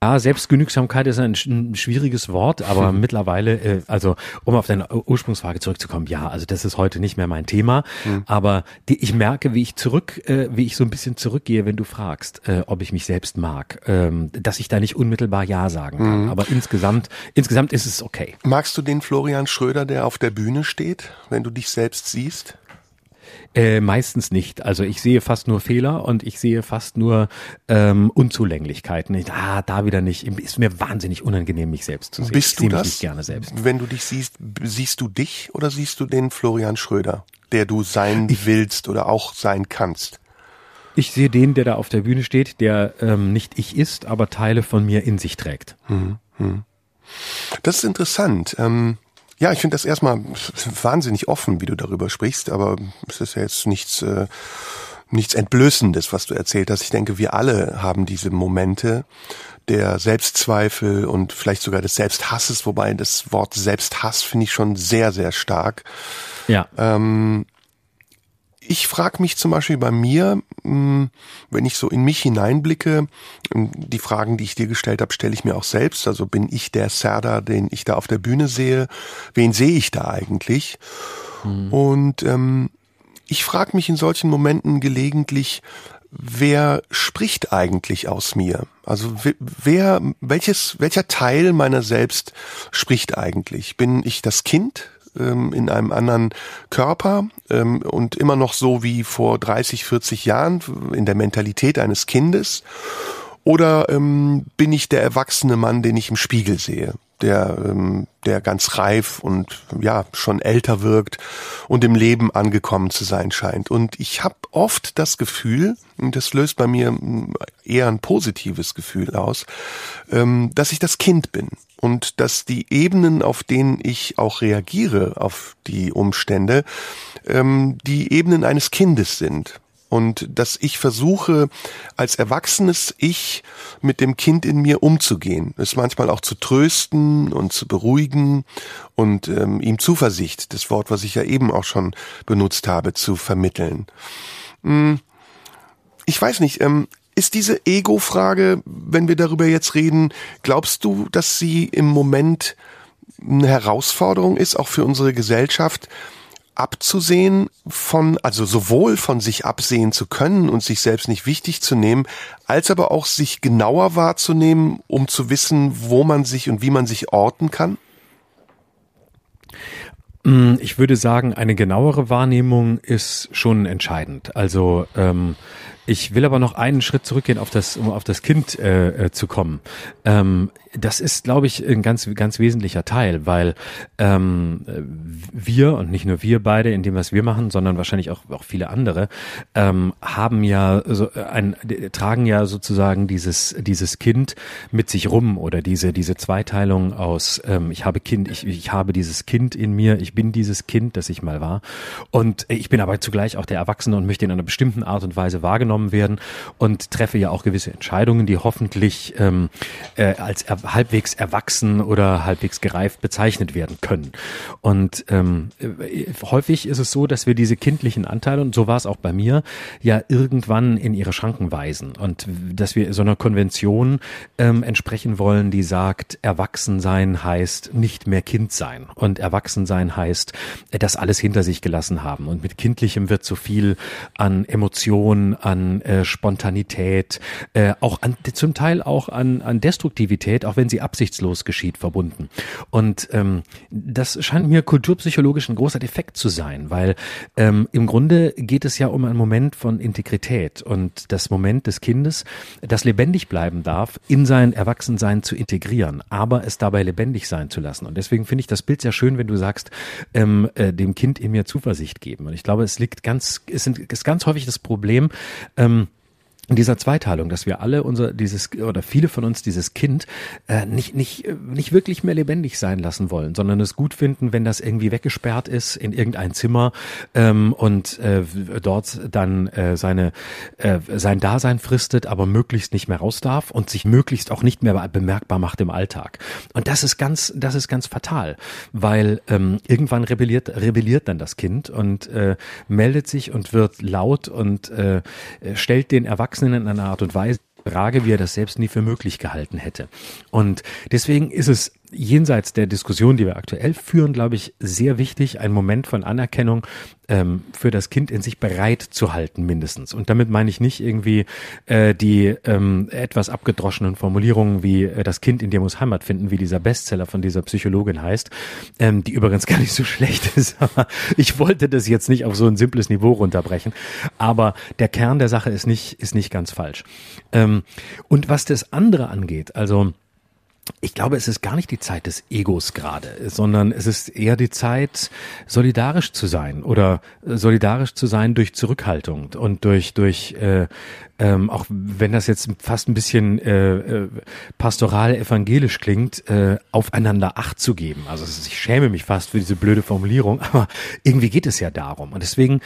Ja, Selbstgenügsamkeit ist ein, ein schwieriges Wort, aber mhm. <laughs> mittlerweile, äh, also um auf deine Ursprungsfrage zurückzukommen, ja, also das ist heute nicht mehr mein Thema, mhm. aber die, ich merke, wie ich zurück, äh, wie ich so ein bisschen zurückgehe, wenn du fragst, äh, ob ich mich selbst mag, ähm, dass ich da nicht unmittelbar ja sagen kann, mhm. aber insgesamt, insgesamt ist es okay. Magst du den Florian Schröder, der auf der Bühne steht, wenn du dich selbst siehst? Äh, meistens nicht. Also ich sehe fast nur Fehler und ich sehe fast nur ähm, Unzulänglichkeiten. Ich, ah, da wieder nicht. Ist mir wahnsinnig unangenehm, mich selbst zu sehen. Bist ich du das? gerne selbst. Wenn du dich siehst, siehst du dich oder siehst du den Florian Schröder, der du sein ich, willst oder auch sein kannst? Ich sehe den, der da auf der Bühne steht, der ähm, nicht ich ist, aber Teile von mir in sich trägt. Hm, hm. Das ist interessant. Ähm, ja, ich finde das erstmal wahnsinnig offen, wie du darüber sprichst, aber es ist ja jetzt nichts, äh, nichts Entblößendes, was du erzählt hast. Ich denke, wir alle haben diese Momente der Selbstzweifel und vielleicht sogar des Selbsthasses, wobei das Wort Selbsthass finde ich schon sehr, sehr stark. Ja. Ähm, ich frage mich zum Beispiel bei mir, hm, wenn ich so in mich hineinblicke, hm, die Fragen, die ich dir gestellt habe, stelle ich mir auch selbst. Also bin ich der Serda, den ich da auf der Bühne sehe? Wen sehe ich da eigentlich? Mhm. Und ähm, ich frage mich in solchen Momenten gelegentlich, wer spricht eigentlich aus mir? Also wer, welches, welcher Teil meiner selbst spricht eigentlich? Bin ich das Kind, ähm, in einem anderen Körper ähm, und immer noch so wie vor 30, 40 Jahren in der Mentalität eines Kindes? Oder ähm, bin ich der erwachsene Mann, den ich im Spiegel sehe? der, ähm, der ganz reif und ja schon älter wirkt und im Leben angekommen zu sein scheint. Und ich habe oft das Gefühl, und das löst bei mir eher ein positives Gefühl aus, ähm, dass ich das Kind bin und dass die Ebenen, auf denen ich auch reagiere auf die Umstände, ähm, die Ebenen eines Kindes sind und dass ich versuche, als erwachsenes Ich mit dem Kind in mir umzugehen, es manchmal auch zu trösten und zu beruhigen und ähm, ihm Zuversicht, das Wort, was ich ja eben auch schon benutzt habe, zu vermitteln. Hm, ich weiß nicht, ähm, ist diese Ego-Frage, wenn wir darüber jetzt reden, glaubst du, dass sie im Moment eine Herausforderung ist, auch für unsere Gesellschaft, abzusehen von, also sowohl von sich absehen zu können und sich selbst nicht wichtig zu nehmen, als aber auch sich genauer wahrzunehmen, um zu wissen, wo man sich und wie man sich orten kann? Mm, ich würde sagen, eine genauere Wahrnehmung ist schon entscheidend. Also ähm, ich will aber noch einen Schritt zurückgehen, auf das, um auf das Kind äh, äh, zu kommen. Ähm, das ist, glaube ich, ein ganz, ganz wesentlicher Teil, weil ähm, wir und nicht nur wir beide in dem, was wir machen, sondern wahrscheinlich auch, auch viele andere, ähm, haben ja so ein, tragen ja sozusagen dieses, dieses Kind mit sich rum oder diese, diese Zweiteilung aus, ähm, ich habe Kind, ich, ich habe dieses Kind in mir, ich bin dieses Kind, das ich mal war. Und ich bin aber zugleich auch der Erwachsene und möchte in einer bestimmten Art und Weise wahrgenommen wahrgenommen werden und treffe ja auch gewisse Entscheidungen, die hoffentlich ähm, äh, als er, halbwegs erwachsen oder halbwegs gereift bezeichnet werden können. Und ähm, äh, häufig ist es so, dass wir diese kindlichen Anteile, und so war es auch bei mir, ja irgendwann in ihre Schranken weisen und dass wir so einer Konvention ähm, entsprechen wollen, die sagt, erwachsen sein heißt nicht mehr Kind sein und erwachsen sein heißt, äh, das alles hinter sich gelassen haben. Und mit kindlichem wird so viel an Emotionen, an äh, Spontanität, äh, auch an, zum Teil auch an, an Destruktivität, auch wenn sie absichtslos geschieht, verbunden. Und ähm, das scheint mir kulturpsychologisch ein großer Defekt zu sein, weil ähm, im Grunde geht es ja um einen Moment von Integrität und das Moment des Kindes, das lebendig bleiben darf, in sein Erwachsensein zu integrieren, aber es dabei lebendig sein zu lassen. Und deswegen finde ich das Bild sehr schön, wenn du sagst, ähm, äh, dem Kind in mir Zuversicht geben. Und ich glaube, es liegt ganz, es sind, ist ganz häufig das Problem, ähm, in dieser Zweiteilung, dass wir alle unser dieses oder viele von uns dieses Kind äh, nicht nicht nicht wirklich mehr lebendig sein lassen wollen, sondern es gut finden, wenn das irgendwie weggesperrt ist in irgendein Zimmer ähm, und äh, dort dann äh, seine äh, sein Dasein fristet, aber möglichst nicht mehr raus darf und sich möglichst auch nicht mehr bemerkbar macht im Alltag. Und das ist ganz das ist ganz fatal, weil ähm, irgendwann rebelliert rebelliert dann das Kind und äh, meldet sich und wird laut und äh, stellt den Erwachsenen Erwachsenen in einer Art und Weise Frage, wie er das selbst nie für möglich gehalten hätte. Und deswegen ist es jenseits der Diskussion, die wir aktuell führen, glaube ich, sehr wichtig, einen Moment von Anerkennung ähm, für das Kind in sich bereit zu halten, mindestens. Und damit meine ich nicht irgendwie äh, die ähm, etwas abgedroschenen Formulierungen wie äh, das Kind in dir muss Heimat finden, wie dieser Bestseller von dieser Psychologin heißt, ähm, die übrigens <laughs> gar nicht so schlecht ist. Aber ich wollte das jetzt nicht auf so ein simples Niveau runterbrechen. Aber der Kern der Sache ist nicht, ist nicht ganz falsch. Ähm, und was das andere angeht, also ich glaube, es ist gar nicht die Zeit des Egos gerade, sondern es ist eher die Zeit, solidarisch zu sein oder äh, solidarisch zu sein durch Zurückhaltung und durch durch äh, ähm, auch wenn das jetzt fast ein bisschen äh, äh, pastoral evangelisch klingt, äh, aufeinander Acht zu geben. Also ich schäme mich fast für diese blöde Formulierung, <laughs> aber irgendwie geht es ja darum. Und deswegen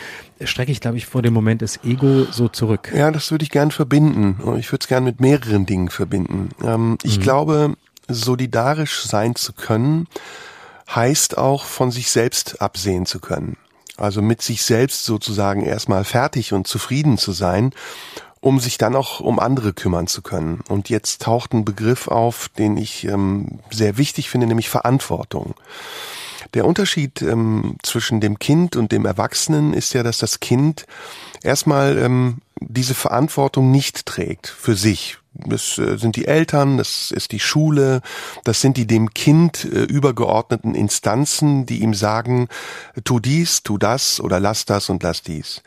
strecke ich, glaube ich, vor dem Moment des Ego so zurück. Ja, das würde ich gern verbinden. Ich würde es gern mit mehreren Dingen verbinden. Ähm, ich mhm. glaube, solidarisch sein zu können, heißt auch von sich selbst absehen zu können. Also mit sich selbst sozusagen erstmal fertig und zufrieden zu sein, um sich dann auch um andere kümmern zu können. Und jetzt taucht ein Begriff auf, den ich ähm, sehr wichtig finde, nämlich Verantwortung. Der Unterschied ähm, zwischen dem Kind und dem Erwachsenen ist ja, dass das Kind erstmal ähm, diese Verantwortung nicht trägt für sich, das äh, sind die Eltern, das ist die Schule, das sind die dem Kind äh, übergeordneten Instanzen, die ihm sagen, tu dies, tu das oder lass das und lass dies.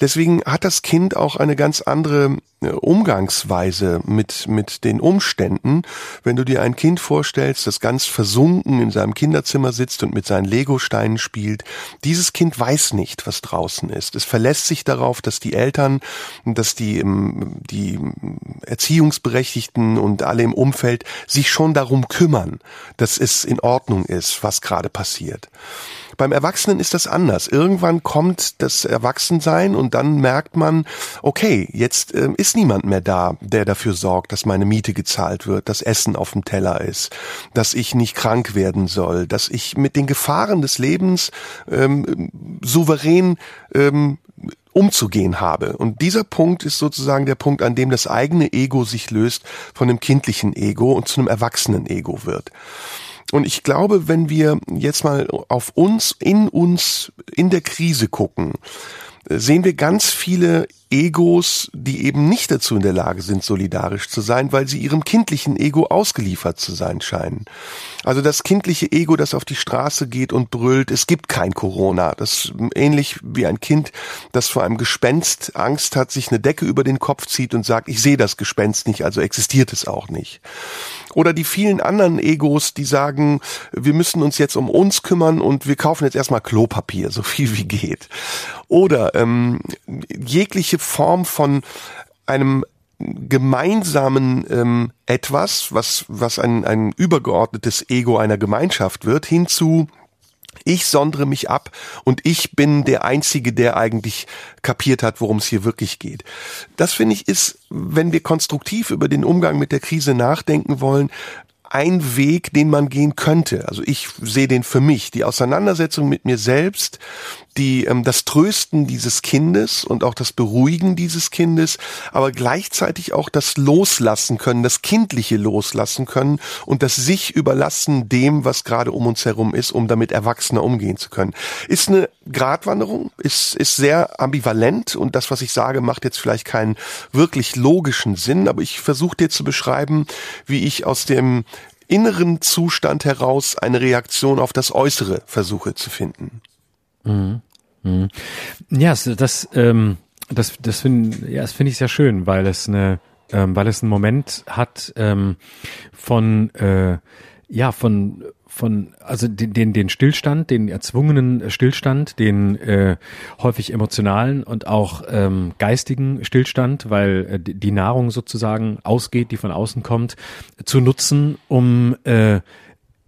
Deswegen hat das Kind auch eine ganz andere äh, Umgangsweise mit, mit den Umständen. Wenn du dir ein Kind vorstellst, das ganz versunken in seinem Kinderzimmer sitzt und mit seinen Legosteinen spielt, dieses Kind weiß nicht, was draußen ist. Es verlässt sich darauf, dass die Eltern, dass die, ähm, die Erziehungsberechtigten und alle im Umfeld sich schon darum kümmern, dass es in Ordnung ist, was gerade passiert. Beim Erwachsenen ist das anders. Irgendwann kommt das Erwachsensein und dann merkt man, okay, jetzt äh, ist niemand mehr da, der dafür sorgt, dass meine Miete gezahlt wird, dass Essen auf dem Teller ist, dass ich nicht krank werden soll, dass ich mit den Gefahren des Lebens ähm, souverän ähm, umzugehen habe. Und dieser Punkt ist sozusagen der Punkt, an dem das eigene Ego sich löst von dem kindlichen Ego und zu einem erwachsenen Ego wird. Und ich glaube, wenn wir jetzt mal auf uns, in uns, in der Krise gucken, sehen wir ganz viele Egos, die eben nicht dazu in der Lage sind, solidarisch zu sein, weil sie ihrem kindlichen Ego ausgeliefert zu sein scheinen. Also das kindliche Ego, das auf die Straße geht und brüllt, es gibt kein Corona. Das ist ähnlich wie ein Kind, das vor einem Gespenst Angst hat, sich eine Decke über den Kopf zieht und sagt, ich sehe das Gespenst nicht, also existiert es auch nicht. Oder die vielen anderen Egos, die sagen, wir müssen uns jetzt um uns kümmern und wir kaufen jetzt erstmal Klopapier, so viel wie geht. Oder ähm, jegliche Form von einem gemeinsamen ähm, etwas, was, was ein, ein übergeordnetes Ego einer Gemeinschaft wird, hinzu ich sondere mich ab und ich bin der Einzige, der eigentlich kapiert hat, worum es hier wirklich geht. Das finde ich ist, wenn wir konstruktiv über den Umgang mit der Krise nachdenken wollen, ein Weg, den man gehen könnte. Also ich sehe den für mich. Die Auseinandersetzung mit mir selbst, die ähm, das Trösten dieses Kindes und auch das Beruhigen dieses Kindes, aber gleichzeitig auch das Loslassen können, das kindliche Loslassen können und das sich überlassen dem, was gerade um uns herum ist, um damit Erwachsener umgehen zu können. Ist eine Gratwanderung, ist ist sehr ambivalent und das, was ich sage, macht jetzt vielleicht keinen wirklich logischen Sinn, aber ich versuche dir zu beschreiben, wie ich aus dem inneren Zustand heraus eine Reaktion auf das Äußere versuche zu finden. Mhm. Mhm. Ja, das, ähm, das, das finde ja, das finde ich sehr schön, weil es eine, ähm, weil es einen Moment hat ähm, von, äh, ja, von von also den, den den Stillstand, den erzwungenen Stillstand, den äh, häufig emotionalen und auch ähm, geistigen Stillstand, weil äh, die Nahrung sozusagen ausgeht, die von außen kommt, zu nutzen, um äh,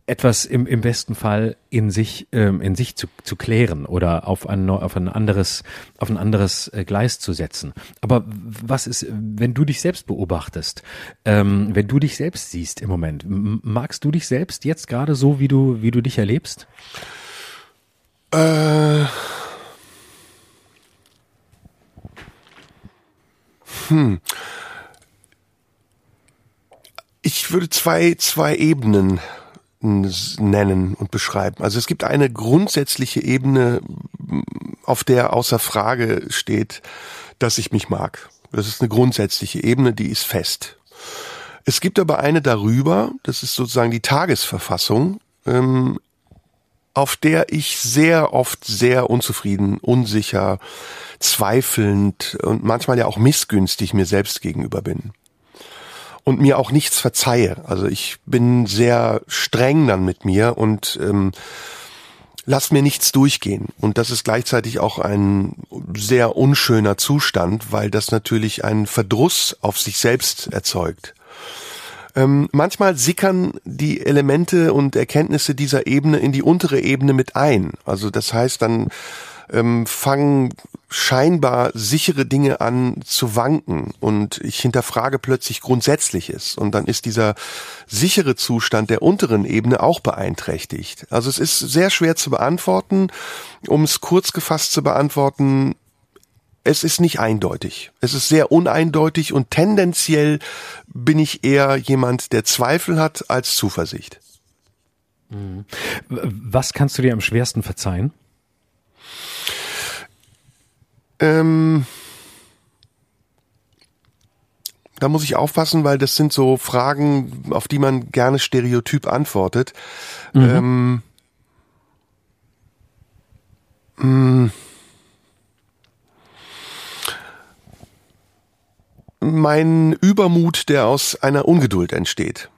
etwas im, im besten Fall in sich ähm, in sich zu, zu klären oder auf ein auf ein anderes auf ein anderes äh, Gleis zu setzen. Aber was ist, wenn du dich selbst beobachtest, ähm, wenn du dich selbst siehst im Moment, magst du dich selbst jetzt gerade so, wie du wie du dich erlebst? Äh, hm. ich würde zwei, zwei Ebenen nennen und beschreiben. Also es gibt eine grundsätzliche Ebene, auf der außer Frage steht, dass ich mich mag. Das ist eine grundsätzliche Ebene, die ist fest. Es gibt aber eine darüber, das ist sozusagen die Tagesverfassung, ähm, auf der ich sehr oft sehr unzufrieden, unsicher, zweifelnd und manchmal ja auch missgünstig mir selbst gegenüber bin und mir auch nichts verzeihe. Also ich bin sehr streng dann mit mir und ähm, lass mir nichts durchgehen. Und das ist gleichzeitig auch ein sehr unschöner Zustand, weil das natürlich einen Verdruss auf sich selbst erzeugt. Ähm, manchmal sickern die Elemente und Erkenntnisse dieser Ebene in die untere Ebene mit ein. Also das heißt, dann ähm, fangen scheinbar sichere Dinge an zu wanken und ich hinterfrage plötzlich Grundsätzliches und dann ist dieser sichere Zustand der unteren Ebene auch beeinträchtigt. Also es ist sehr schwer zu beantworten. Um es kurz gefasst zu beantworten, es ist nicht eindeutig. Es ist sehr uneindeutig und tendenziell bin ich eher jemand, der Zweifel hat als Zuversicht. Mhm. Was kannst du dir am schwersten verzeihen? Ähm, da muss ich aufpassen, weil das sind so Fragen, auf die man gerne stereotyp antwortet. Mhm. Ähm, mh, mm, mein Übermut, der aus einer Ungeduld entsteht.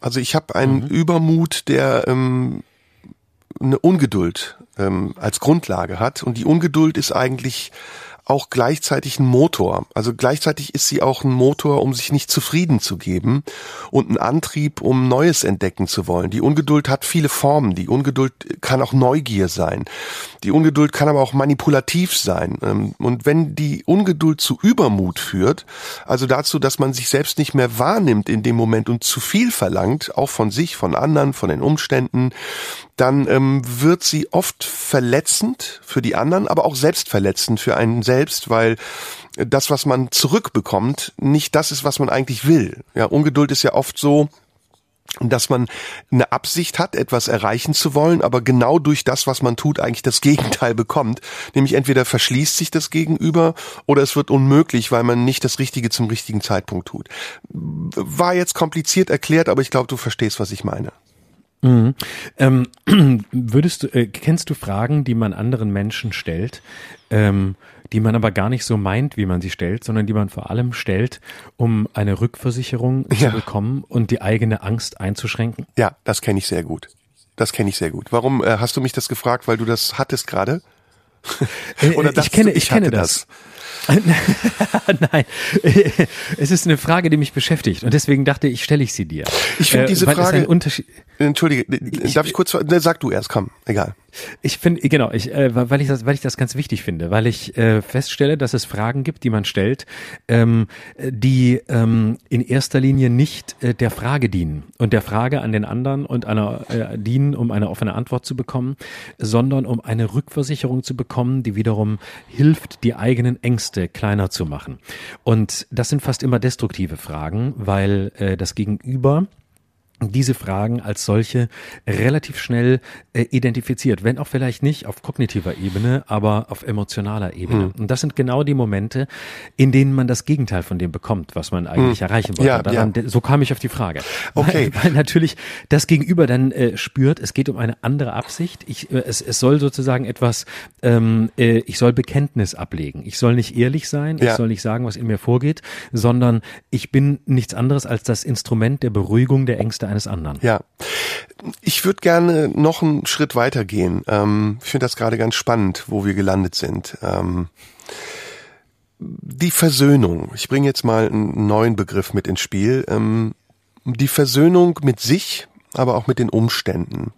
Also ich habe einen mhm. Übermut, der ähm, eine Ungeduld ähm, als Grundlage hat. Und die Ungeduld ist eigentlich auch gleichzeitig ein Motor. Also gleichzeitig ist sie auch ein Motor, um sich nicht zufrieden zu geben und ein Antrieb, um Neues entdecken zu wollen. Die Ungeduld hat viele Formen. Die Ungeduld kann auch Neugier sein. Die Ungeduld kann aber auch manipulativ sein. Ähm, und wenn die Ungeduld zu Übermut führt, also dazu, dass man sich selbst nicht mehr wahrnimmt in dem Moment und zu viel verlangt, auch von sich, von anderen, von den Umständen, dann ähm, wird sie oft verletzend für die anderen, aber auch selbstverletzend für einen selbst, weil das, was man zurückbekommt, nicht das ist, was man eigentlich will. Ja, Ungeduld ist ja oft so, dass man eine Absicht hat, etwas erreichen zu wollen, aber genau durch das, was man tut, eigentlich das <laughs> Gegenteil bekommt. Nämlich entweder verschließt sich das Gegenüber oder es wird unmöglich, weil man nicht das Richtige zum richtigen Zeitpunkt tut. War jetzt kompliziert erklärt, aber ich glaube, du verstehst, was ich meine. Mhm. Ähm, <clears throat> würdest du, äh, kennst du Fragen, die man anderen Menschen stellt, ähm, die man aber gar nicht so meint, wie man sie stellt, sondern die man vor allem stellt, um eine Rückversicherung ja. zu bekommen und die eigene Angst einzuschränken? Ja, das kenne ich sehr gut. Das kenne ich sehr gut. Warum äh, hast du mich das gefragt, weil du das hattest gerade? <laughs> Äh, Oder ich kenne, ich, ich kenne das. das. <laughs> Nein, <laughs> es ist eine Frage, die mich beschäftigt und deswegen dachte ich, stelle ich sie dir. Ich finde äh, diese Frage. Entschuldige, darf ich kurz? Ne, sag du erst, komm, egal. Ich finde, genau, ich, äh, weil ich das, weil ich das ganz wichtig finde, weil ich äh, feststelle, dass es Fragen gibt, die man stellt, ähm, die ähm, in erster Linie nicht äh, der Frage dienen und der Frage an den anderen und einer äh, dienen, um eine offene Antwort zu bekommen, sondern um eine Rückversicherung zu bekommen, die wiederum hilft, die eigenen Ängste kleiner zu machen. Und das sind fast immer destruktive Fragen, weil äh, das Gegenüber diese Fragen als solche relativ schnell äh, identifiziert, wenn auch vielleicht nicht auf kognitiver Ebene, aber auf emotionaler Ebene. Mhm. Und das sind genau die Momente, in denen man das Gegenteil von dem bekommt, was man eigentlich mhm. erreichen wollte. Ja, Daran, ja. So kam ich auf die Frage. Okay. Weil, <laughs> weil natürlich das Gegenüber dann äh, spürt, es geht um eine andere Absicht. Ich, äh, es, es soll sozusagen etwas, ähm, äh, ich soll Bekenntnis ablegen. Ich soll nicht ehrlich sein, ja. ich soll nicht sagen, was in mir vorgeht, sondern ich bin nichts anderes als das Instrument der Beruhigung der Ängste eines anderen. Ja. Ich würde gerne noch einen Schritt weiter gehen. Ähm, ich finde das gerade ganz spannend, wo wir gelandet sind. Ähm, die Versöhnung. Ich bringe jetzt mal einen neuen Begriff mit ins Spiel. Ähm, die Versöhnung mit sich, aber auch mit den Umständen.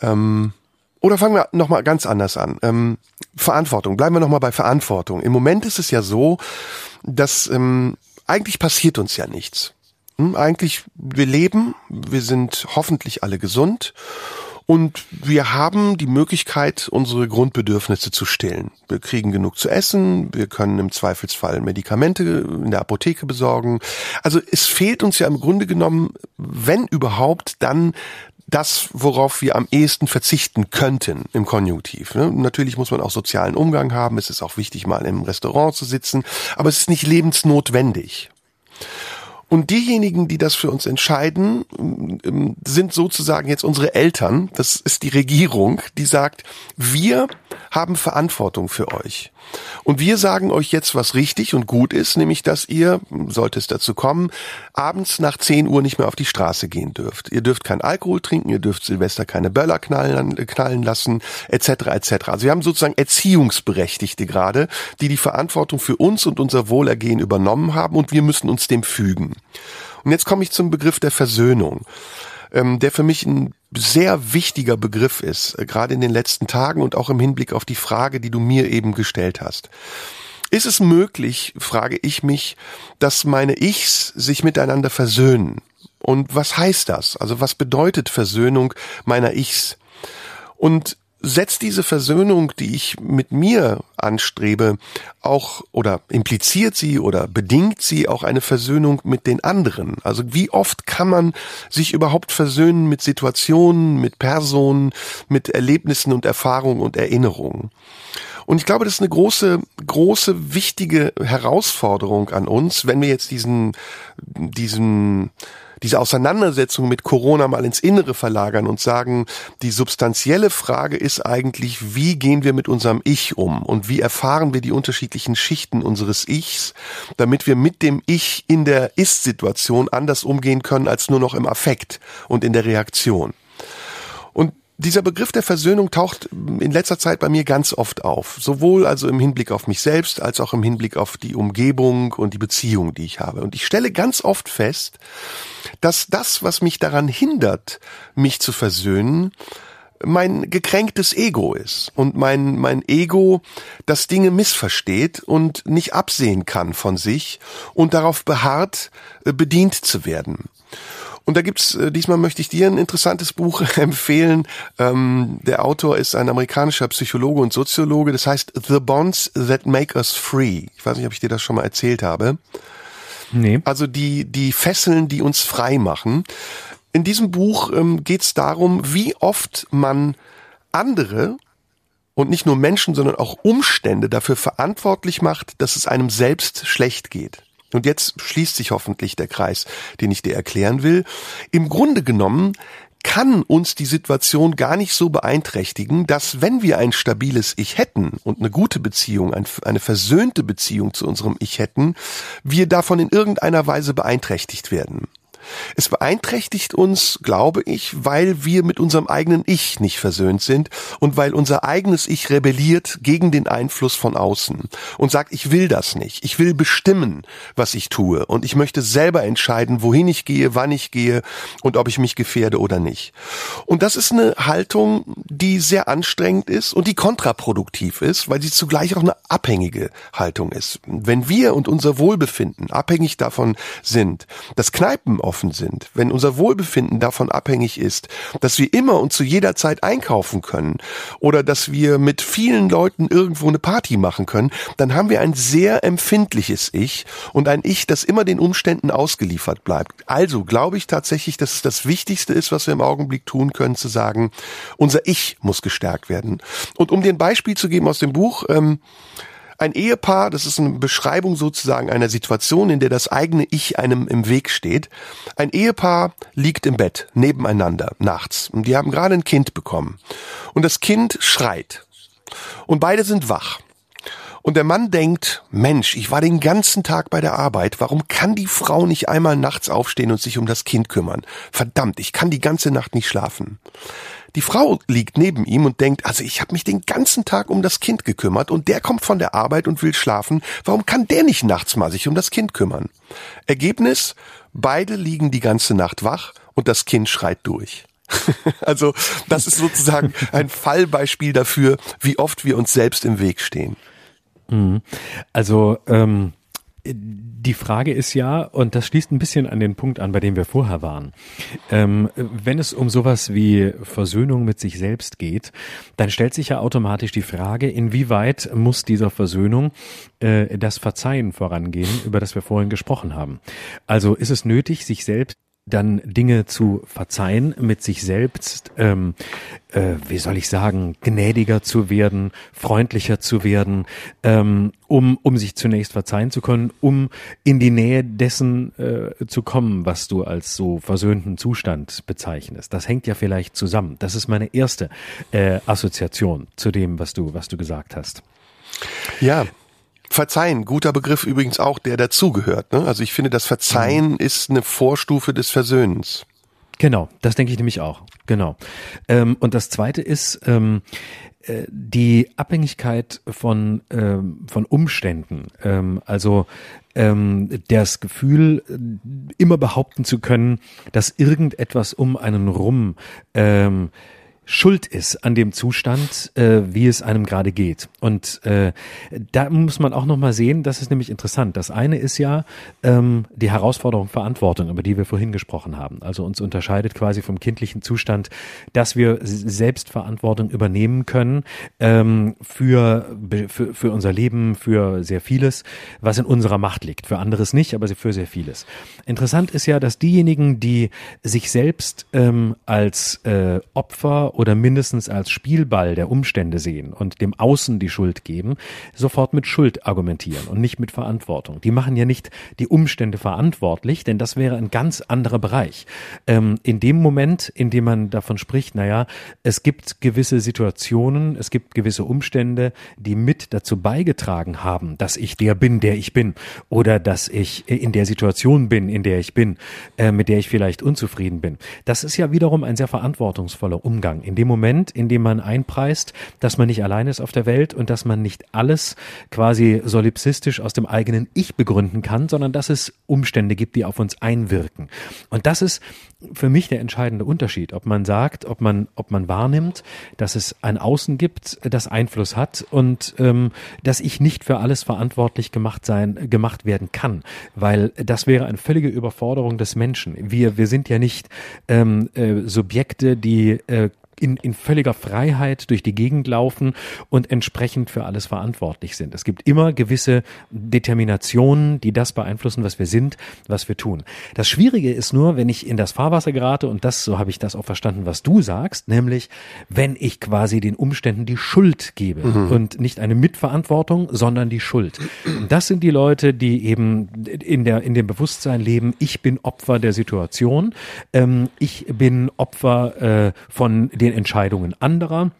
Ähm, oder fangen wir nochmal ganz anders an. Ähm, Verantwortung. Bleiben wir nochmal bei Verantwortung. Im Moment ist es ja so, dass ähm, eigentlich passiert uns ja nichts hm, eigentlich, wir leben, wir sind hoffentlich alle gesund Und wir haben die Möglichkeit, unsere Grundbedürfnisse zu stillen. Wir kriegen genug zu essen, wir können im Zweifelsfall Medikamente in der Apotheke besorgen. Also es fehlt uns ja im Grunde genommen, wenn überhaupt, dann das, worauf wir am ehesten verzichten könnten im Konjunktiv. Ne? Natürlich muss man auch sozialen Umgang haben. Es ist auch wichtig, mal im Restaurant zu sitzen. Aber es ist nicht lebensnotwendig. Und diejenigen, die das für uns entscheiden, ähm, sind sozusagen jetzt unsere Eltern. Das ist die Regierung, die sagt, wir haben Verantwortung für euch. Und wir sagen euch jetzt, was richtig und gut ist, nämlich, dass ihr, sollte es dazu kommen, abends nach 10 Uhr nicht mehr auf die Straße gehen dürft. Ihr dürft kein Alkohol trinken, ihr dürft Silvester keine Böller knallen, knallen lassen, etc. etc. Also wir haben sozusagen Erziehungsberechtigte gerade, die die Verantwortung für uns und unser Wohlergehen übernommen haben und wir müssen uns dem fügen. Und jetzt komme ich zum Begriff der Versöhnung, ähm, der für mich ein sehr wichtiger Begriff ist, äh, gerade in den letzten Tagen und auch im Hinblick auf die Frage, die du mir eben gestellt hast. Ist es möglich, frage ich mich, dass meine Ichs sich miteinander versöhnen? Und was heißt das? Also was bedeutet Versöhnung meiner Ichs? Und setzt diese Versöhnung, die ich mit mir anstrebe, auch oder impliziert sie oder bedingt sie auch eine Versöhnung mit den anderen? Also wie oft kann man sich überhaupt versöhnen mit Situationen, mit Personen, mit Erlebnissen und Erfahrungen und Erinnerungen? Und ich glaube, das ist eine große, große, wichtige Herausforderung an uns, wenn wir jetzt diesen, diesen, diese Auseinandersetzung mit Corona mal ins Innere verlagern und sagen, die substanzielle Frage ist eigentlich, wie gehen wir mit unserem Ich um und wie erfahren wir die unterschiedlichen Schichten unseres Ichs, damit wir mit dem Ich in der Ist-Situation anders umgehen können als nur noch im Affekt und in der Reaktion. Dieser Begriff der Versöhnung taucht in letzter Zeit bei mir ganz oft auf. Sowohl also im Hinblick auf mich selbst als auch im Hinblick auf die Umgebung und die Beziehung, die ich habe. Und ich stelle ganz oft fest, dass das, was mich daran hindert, mich zu versöhnen, mein gekränktes Ego ist und mein, mein Ego das Dinge missversteht und nicht absehen kann von sich und darauf beharrt, bedient zu werden. Und da gibt's, äh, diesmal möchte ich dir ein interessantes Buch <laughs> empfehlen. Ähm, der Autor ist ein amerikanischer Psychologe und Soziologe. Das heißt The Bonds That Make Us Free. Ich weiß nicht, ob ich dir das schon mal erzählt habe. Nee. Also die, die Fesseln, die uns frei machen. In diesem Buch ähm, geht es darum, wie oft man andere und nicht nur Menschen, sondern auch Umstände dafür verantwortlich macht, dass es einem selbst schlecht geht. Und jetzt schließt sich hoffentlich der Kreis, den ich dir erklären will. Im Grunde genommen kann uns die Situation gar nicht so beeinträchtigen, dass wenn wir ein stabiles Ich hätten und eine gute Beziehung, eine versöhnte Beziehung zu unserem Ich hätten, wir davon in irgendeiner Weise beeinträchtigt werden. Es beeinträchtigt uns, glaube ich, weil wir mit unserem eigenen Ich nicht versöhnt sind und weil unser eigenes Ich rebelliert gegen den Einfluss von außen und sagt, ich will das nicht. Ich will bestimmen, was ich tue und ich möchte selber entscheiden, wohin ich gehe, wann ich gehe und ob ich mich gefährde oder nicht. Und das ist eine Haltung, die sehr anstrengend ist und die kontraproduktiv ist, weil sie zugleich auch eine abhängige Haltung ist. Wenn wir und unser Wohlbefinden abhängig davon sind, dass Kneipen oft offen sind, wenn unser Wohlbefinden davon abhängig ist, dass wir immer und zu jeder Zeit einkaufen können oder dass wir mit vielen Leuten irgendwo eine Party machen können, dann haben wir ein sehr empfindliches Ich und ein Ich, das immer den Umständen ausgeliefert bleibt. Also glaube ich tatsächlich, dass es das Wichtigste ist, was wir im Augenblick tun können, zu sagen, unser Ich muss gestärkt werden. Und um dir ein Beispiel zu geben aus dem Buch, ähm, ein Ehepaar, das ist eine Beschreibung sozusagen einer Situation, in der das eigene Ich einem im Weg steht. Ein Ehepaar liegt im Bett nebeneinander nachts und die haben gerade ein Kind bekommen. Und das Kind schreit. Und beide sind wach. Und der Mann denkt, Mensch, ich war den ganzen Tag bei der Arbeit, warum kann die Frau nicht einmal nachts aufstehen und sich um das Kind kümmern? Verdammt, ich kann die ganze Nacht nicht schlafen. Die Frau liegt neben ihm und denkt, also ich habe mich den ganzen Tag um das Kind gekümmert und der kommt von der Arbeit und will schlafen. Warum kann der nicht nachts mal sich um das Kind kümmern? Ergebnis, beide liegen die ganze Nacht wach und das Kind schreit durch. <laughs> also das ist sozusagen ein Fallbeispiel dafür, wie oft wir uns selbst im Weg stehen. Mhm. Also ähm, die Frage ist ja, und das schließt ein bisschen an den Punkt an, bei dem wir vorher waren. Ähm, wenn es um sowas wie Versöhnung mit sich selbst geht, dann stellt sich ja automatisch die Frage, inwieweit muss dieser Versöhnung äh, das Verzeihen vorangehen, über das wir vorhin gesprochen haben. Also ist es nötig, sich selbst dann Dinge zu verzeihen, mit sich selbst, ähm, äh, wie soll ich sagen, gnädiger zu werden, freundlicher zu werden, ähm, um, um sich zunächst verzeihen zu können, um in die Nähe dessen äh, zu kommen, was du als so versöhnten Zustand bezeichnest. Das hängt ja vielleicht zusammen. Das ist meine erste äh, Assoziation zu dem, was du, was du gesagt hast. Ja, Verzeihen, guter Begriff übrigens auch, der dazugehört. Ne? Also ich finde, das Verzeihen mhm. ist eine Vorstufe des Versöhnens. Genau, das denke ich nämlich auch. Genau. Ähm, und das Zweite ist ähm, äh, die Abhängigkeit von ähm, von Umständen. Ähm, also ähm, das Gefühl, immer behaupten zu können, dass irgendetwas um einen rum ähm, schuld ist an dem Zustand, äh, wie es einem gerade geht. Und äh, da muss man auch nochmal sehen, das ist nämlich interessant. Das eine ist ja ähm, die Herausforderung Verantwortung, über die wir vorhin gesprochen haben. Also uns unterscheidet quasi vom kindlichen Zustand, dass wir Selbstverantwortung übernehmen können ähm, für, für, für unser Leben, für sehr vieles, was in unserer Macht liegt. Für anderes nicht, aber für sehr vieles. Interessant ist ja, dass diejenigen, die sich selbst ähm, als äh, Opfer oder mindestens als Spielball der Umstände sehen und dem Außen die Schuld geben, sofort mit Schuld argumentieren und nicht mit Verantwortung. Die machen ja nicht die Umstände verantwortlich, denn das wäre ein ganz anderer Bereich. Ähm, in dem Moment, in dem man davon spricht, naja, es gibt gewisse Situationen, es gibt gewisse Umstände, die mit dazu beigetragen haben, dass ich der bin, der ich bin, oder dass ich in der Situation bin, in der ich bin, äh, mit der ich vielleicht unzufrieden bin. Das ist ja wiederum ein sehr verantwortungsvoller Umgang in dem Moment, in dem man einpreist, dass man nicht allein ist auf der Welt und dass man nicht alles quasi solipsistisch aus dem eigenen Ich begründen kann, sondern dass es Umstände gibt, die auf uns einwirken. Und das ist für mich der entscheidende Unterschied, ob man sagt, ob man, ob man wahrnimmt, dass es ein Außen gibt, das Einfluss hat und ähm, dass ich nicht für alles verantwortlich gemacht sein, gemacht werden kann, weil das wäre eine völlige Überforderung des Menschen. Wir, wir sind ja nicht ähm, äh, Subjekte, die äh, in, in völliger Freiheit durch die Gegend laufen und entsprechend für alles verantwortlich sind. Es gibt immer gewisse Determinationen, die das beeinflussen, was wir sind, was wir tun. Das Schwierige ist nur, wenn ich in das Fahrwasser gerate, und das, so habe ich das auch verstanden, was du sagst, nämlich, wenn ich quasi den Umständen die Schuld gebe mhm. und nicht eine Mitverantwortung, sondern die Schuld. Und das sind die Leute, die eben in der, in dem Bewusstsein leben, ich bin Opfer der Situation, ähm, ich bin Opfer äh, von den den Entscheidungen anderer.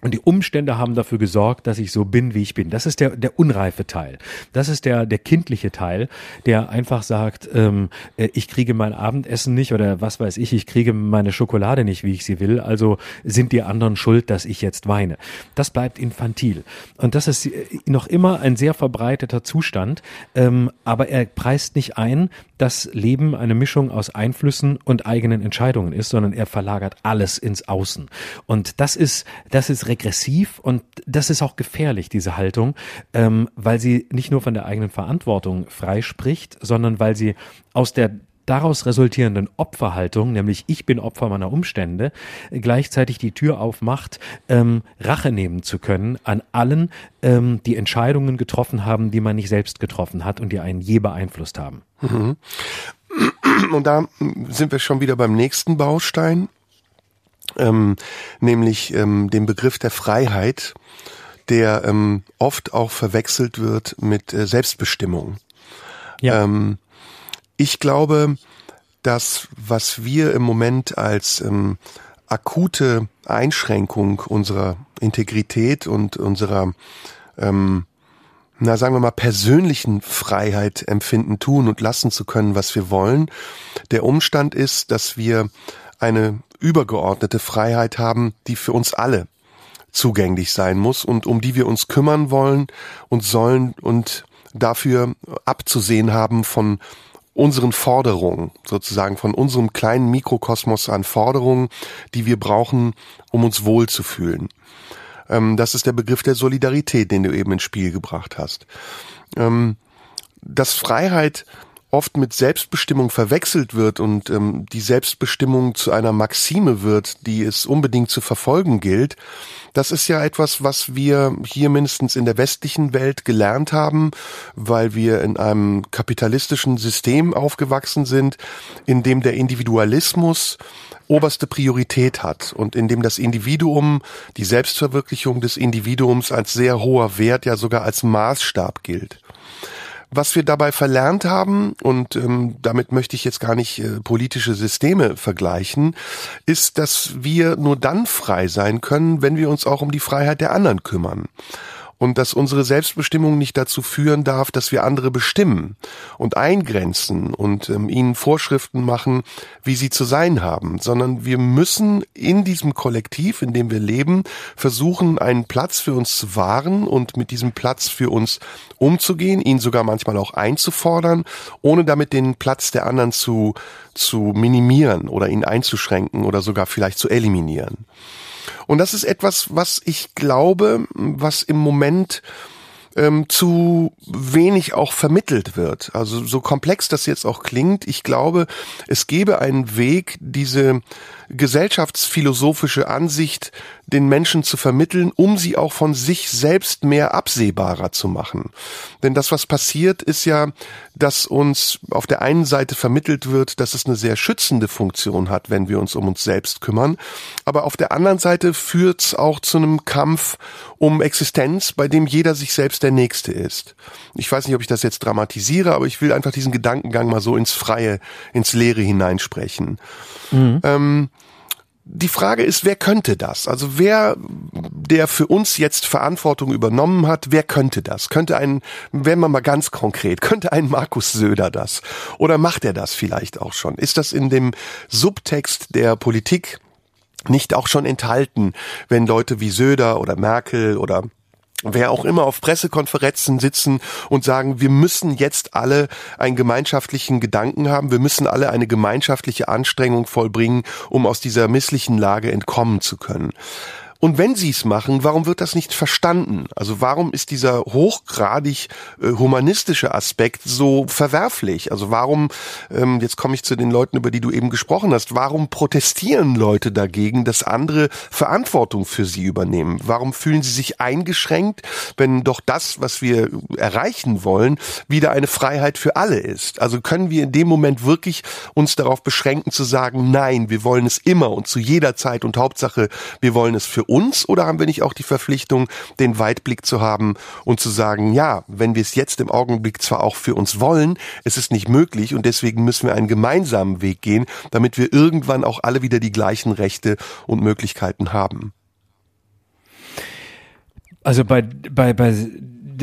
Und die Umstände haben dafür gesorgt, dass ich so bin, wie ich bin. Das ist der, der unreife Teil. Das ist der, der kindliche Teil, der einfach sagt, ähm, äh, ich kriege mein Abendessen nicht oder was weiß ich, ich kriege meine Schokolade nicht, wie ich sie will. Also sind die anderen schuld, dass ich jetzt weine. Das bleibt infantil. Und das ist äh, noch immer ein sehr verbreiteter Zustand. Ähm, aber er preist nicht ein, dass Leben eine Mischung aus Einflüssen und eigenen Entscheidungen ist, sondern er verlagert alles ins Außen. Und das ist, das ist regressiv und das ist auch gefährlich, diese Haltung, ähm, weil sie nicht nur von der eigenen Verantwortung freispricht, sondern weil sie aus der daraus resultierenden Opferhaltung, nämlich ich bin Opfer meiner Umstände, gleichzeitig die Tür aufmacht, ähm, Rache nehmen zu können an allen, ähm, die Entscheidungen getroffen haben, die man nicht selbst getroffen hat und die einen je beeinflusst haben. Mhm. Und da sind wir schon wieder beim nächsten Baustein ähm, nämlich ähm, den Begriff der Freiheit, der ähm, oft auch verwechselt wird mit äh, Selbstbestimmung. Ja. Ähm, ich glaube, dass was wir im Moment als ähm, akute Einschränkung unserer Integrität und unserer ähm, na sagen wir mal, persönlichen Freiheit empfinden, tun und lassen zu können, was wir wollen. Der Umstand ist, dass wir eine übergeordnete Freiheit haben, die für uns alle zugänglich sein muss und um die wir uns kümmern wollen und sollen und dafür abzusehen haben von unseren Forderungen, sozusagen von unserem kleinen Mikrokosmos an Forderungen, die wir brauchen, um uns wohlzufühlen. Ähm, das ist der Begriff der Solidarität, den du eben ins Spiel gebracht hast. Ähm, dass Freiheit oft mit Selbstbestimmung verwechselt wird und ähm, die Selbstbestimmung zu einer Maxime wird, die es unbedingt zu verfolgen gilt, das ist ja etwas, was wir hier mindestens in der westlichen Welt gelernt haben, weil wir in einem kapitalistischen System aufgewachsen sind, in dem der Individualismus oberste Priorität hat und in dem das Individuum, die Selbstverwirklichung des Individuums als sehr hoher Wert, ja sogar als Maßstab gilt. Was wir dabei verlernt haben, und ähm, damit möchte ich jetzt gar nicht äh, politische Systeme vergleichen, ist, dass wir nur dann frei sein können, wenn wir uns auch um die Freiheit der anderen kümmern und dass unsere Selbstbestimmung nicht dazu führen darf, dass wir andere bestimmen und eingrenzen und ähm, ihnen Vorschriften machen, wie sie zu sein haben, sondern wir müssen in diesem Kollektiv, in dem wir leben, versuchen, einen Platz für uns zu wahren und mit diesem Platz für uns umzugehen, ihn sogar manchmal auch einzufordern, ohne damit den Platz der anderen zu, zu minimieren oder ihn einzuschränken oder sogar vielleicht zu eliminieren. Und das ist etwas, was ich glaube, was im Moment ähm, zu wenig auch vermittelt wird. Also so komplex das jetzt auch klingt, ich glaube, es gäbe einen Weg, diese gesellschaftsphilosophische Ansicht den Menschen zu vermitteln, um sie auch von sich selbst mehr absehbarer zu machen. Denn das, was passiert, ist ja, dass uns auf der einen Seite vermittelt wird, dass es eine sehr schützende Funktion hat, wenn wir uns um uns selbst kümmern. Aber auf der anderen Seite führt es auch zu einem Kampf um Existenz, bei dem jeder sich selbst der Nächste ist. Ich weiß nicht, ob ich das jetzt dramatisiere, aber ich will einfach diesen Gedankengang mal so ins Freie, ins Leere hineinsprechen. Mhm. Ähm, die Frage ist, wer könnte das? Also wer, der für uns jetzt Verantwortung übernommen hat, wer könnte das? Könnte ein, wenn man mal ganz konkret, könnte ein Markus Söder das? Oder macht er das vielleicht auch schon? Ist das in dem Subtext der Politik nicht auch schon enthalten, wenn Leute wie Söder oder Merkel oder wer auch immer auf Pressekonferenzen sitzen und sagen, wir müssen jetzt alle einen gemeinschaftlichen Gedanken haben, wir müssen alle eine gemeinschaftliche Anstrengung vollbringen, um aus dieser misslichen Lage entkommen zu können. Und wenn sie es machen, warum wird das nicht verstanden? Also warum ist dieser hochgradig äh, humanistische Aspekt so verwerflich? Also warum, ähm, jetzt komme ich zu den Leuten, über die du eben gesprochen hast, warum protestieren Leute dagegen, dass andere Verantwortung für sie übernehmen? Warum fühlen sie sich eingeschränkt, wenn doch das, was wir erreichen wollen, wieder eine Freiheit für alle ist? Also können wir in dem Moment wirklich uns darauf beschränken zu sagen, nein, wir wollen es immer und zu jeder Zeit und Hauptsache, wir wollen es für uns oder haben wir nicht auch die Verpflichtung, den Weitblick zu haben und zu sagen, ja, wenn wir es jetzt im Augenblick zwar auch für uns wollen, es ist nicht möglich und deswegen müssen wir einen gemeinsamen Weg gehen, damit wir irgendwann auch alle wieder die gleichen Rechte und Möglichkeiten haben. Also bei, bei, bei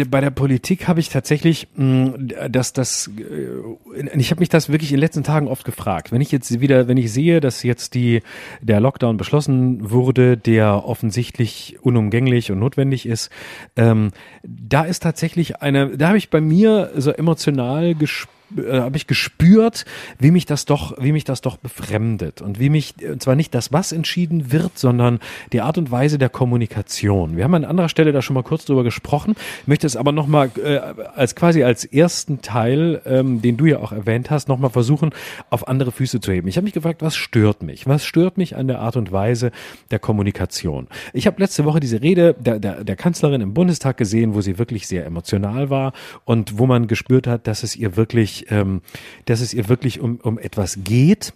bei der Politik habe ich tatsächlich, mm, dass das, äh, ich habe mich das wirklich in den letzten Tagen oft gefragt. Wenn ich jetzt wieder, wenn ich sehe, dass jetzt die der Lockdown beschlossen wurde, der offensichtlich unumgänglich und notwendig ist, ähm, da ist tatsächlich eine, da habe ich bei mir so emotional gespürt äh, habe ich gespürt, wie mich das doch, wie mich das doch befremdet und wie mich, und zwar nicht das, was entschieden wird, sondern die Art und Weise der Kommunikation. Wir haben an anderer Stelle da schon mal kurz drüber gesprochen, möchte es aber nochmal äh, als quasi als ersten Teil, ähm, den du ja auch erwähnt hast, nochmal versuchen, auf andere Füße zu heben. Ich habe mich gefragt, was stört mich? Was stört mich an der Art und Weise der Kommunikation? Ich habe letzte Woche diese Rede der, der, der Kanzlerin im Bundestag gesehen, wo sie wirklich sehr emotional war und wo man gespürt hat, dass es ihr wirklich ähm, dass es ihr wirklich um, um etwas geht,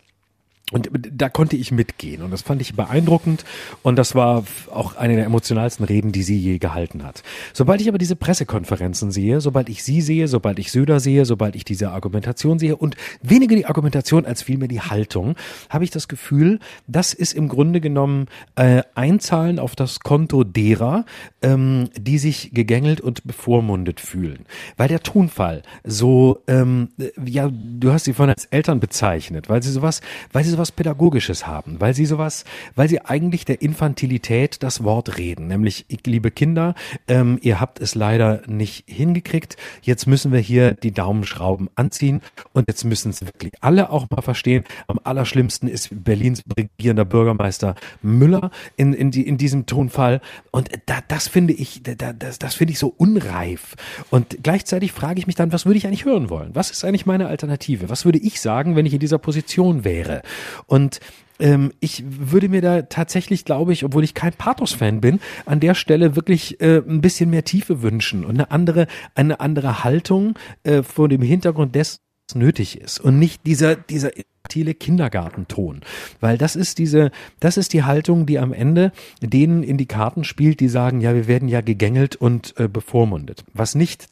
und da konnte ich mitgehen und das fand ich beeindruckend und das war auch eine der emotionalsten Reden, die sie je gehalten hat. Sobald ich aber diese Pressekonferenzen sehe, sobald ich sie sehe, sobald ich Söder sehe, sobald ich diese Argumentation sehe und weniger die Argumentation als vielmehr die Haltung, habe ich das Gefühl, das ist im Grunde genommen äh, Einzahlen auf das Konto derer, ähm, die sich gegängelt und bevormundet fühlen. Weil der Tonfall so, ähm, ja, du hast sie vorhin als Eltern bezeichnet, weil sie sowas, weil sie sowas sowas Pädagogisches haben, weil sie sowas, weil sie eigentlich der Infantilität das Wort reden, nämlich, liebe Kinder, ähm, ihr habt es leider nicht hingekriegt, jetzt müssen wir hier die Daumenschrauben anziehen und jetzt müssen es wirklich alle auch mal verstehen. Am allerschlimmsten ist Berlins regierender Bürgermeister Müller in, in, die, in diesem Tonfall und da, das finde ich, da, das, das finde ich so unreif und gleichzeitig frage ich mich dann, was würde ich eigentlich hören wollen? Was ist eigentlich meine Alternative? Was würde ich sagen, wenn ich in dieser Position wäre? Und ähm, ich würde mir da tatsächlich, glaube ich, obwohl ich kein Pathos-Fan bin, an der Stelle wirklich äh, ein bisschen mehr Tiefe wünschen und eine andere, eine andere Haltung äh, vor dem Hintergrund dessen, was nötig ist und nicht dieser, dieser infantile Kindergartenton, weil das ist diese, das ist die Haltung, die am Ende denen in die Karten spielt, die sagen, ja, wir werden ja gegängelt und äh, bevormundet, was nicht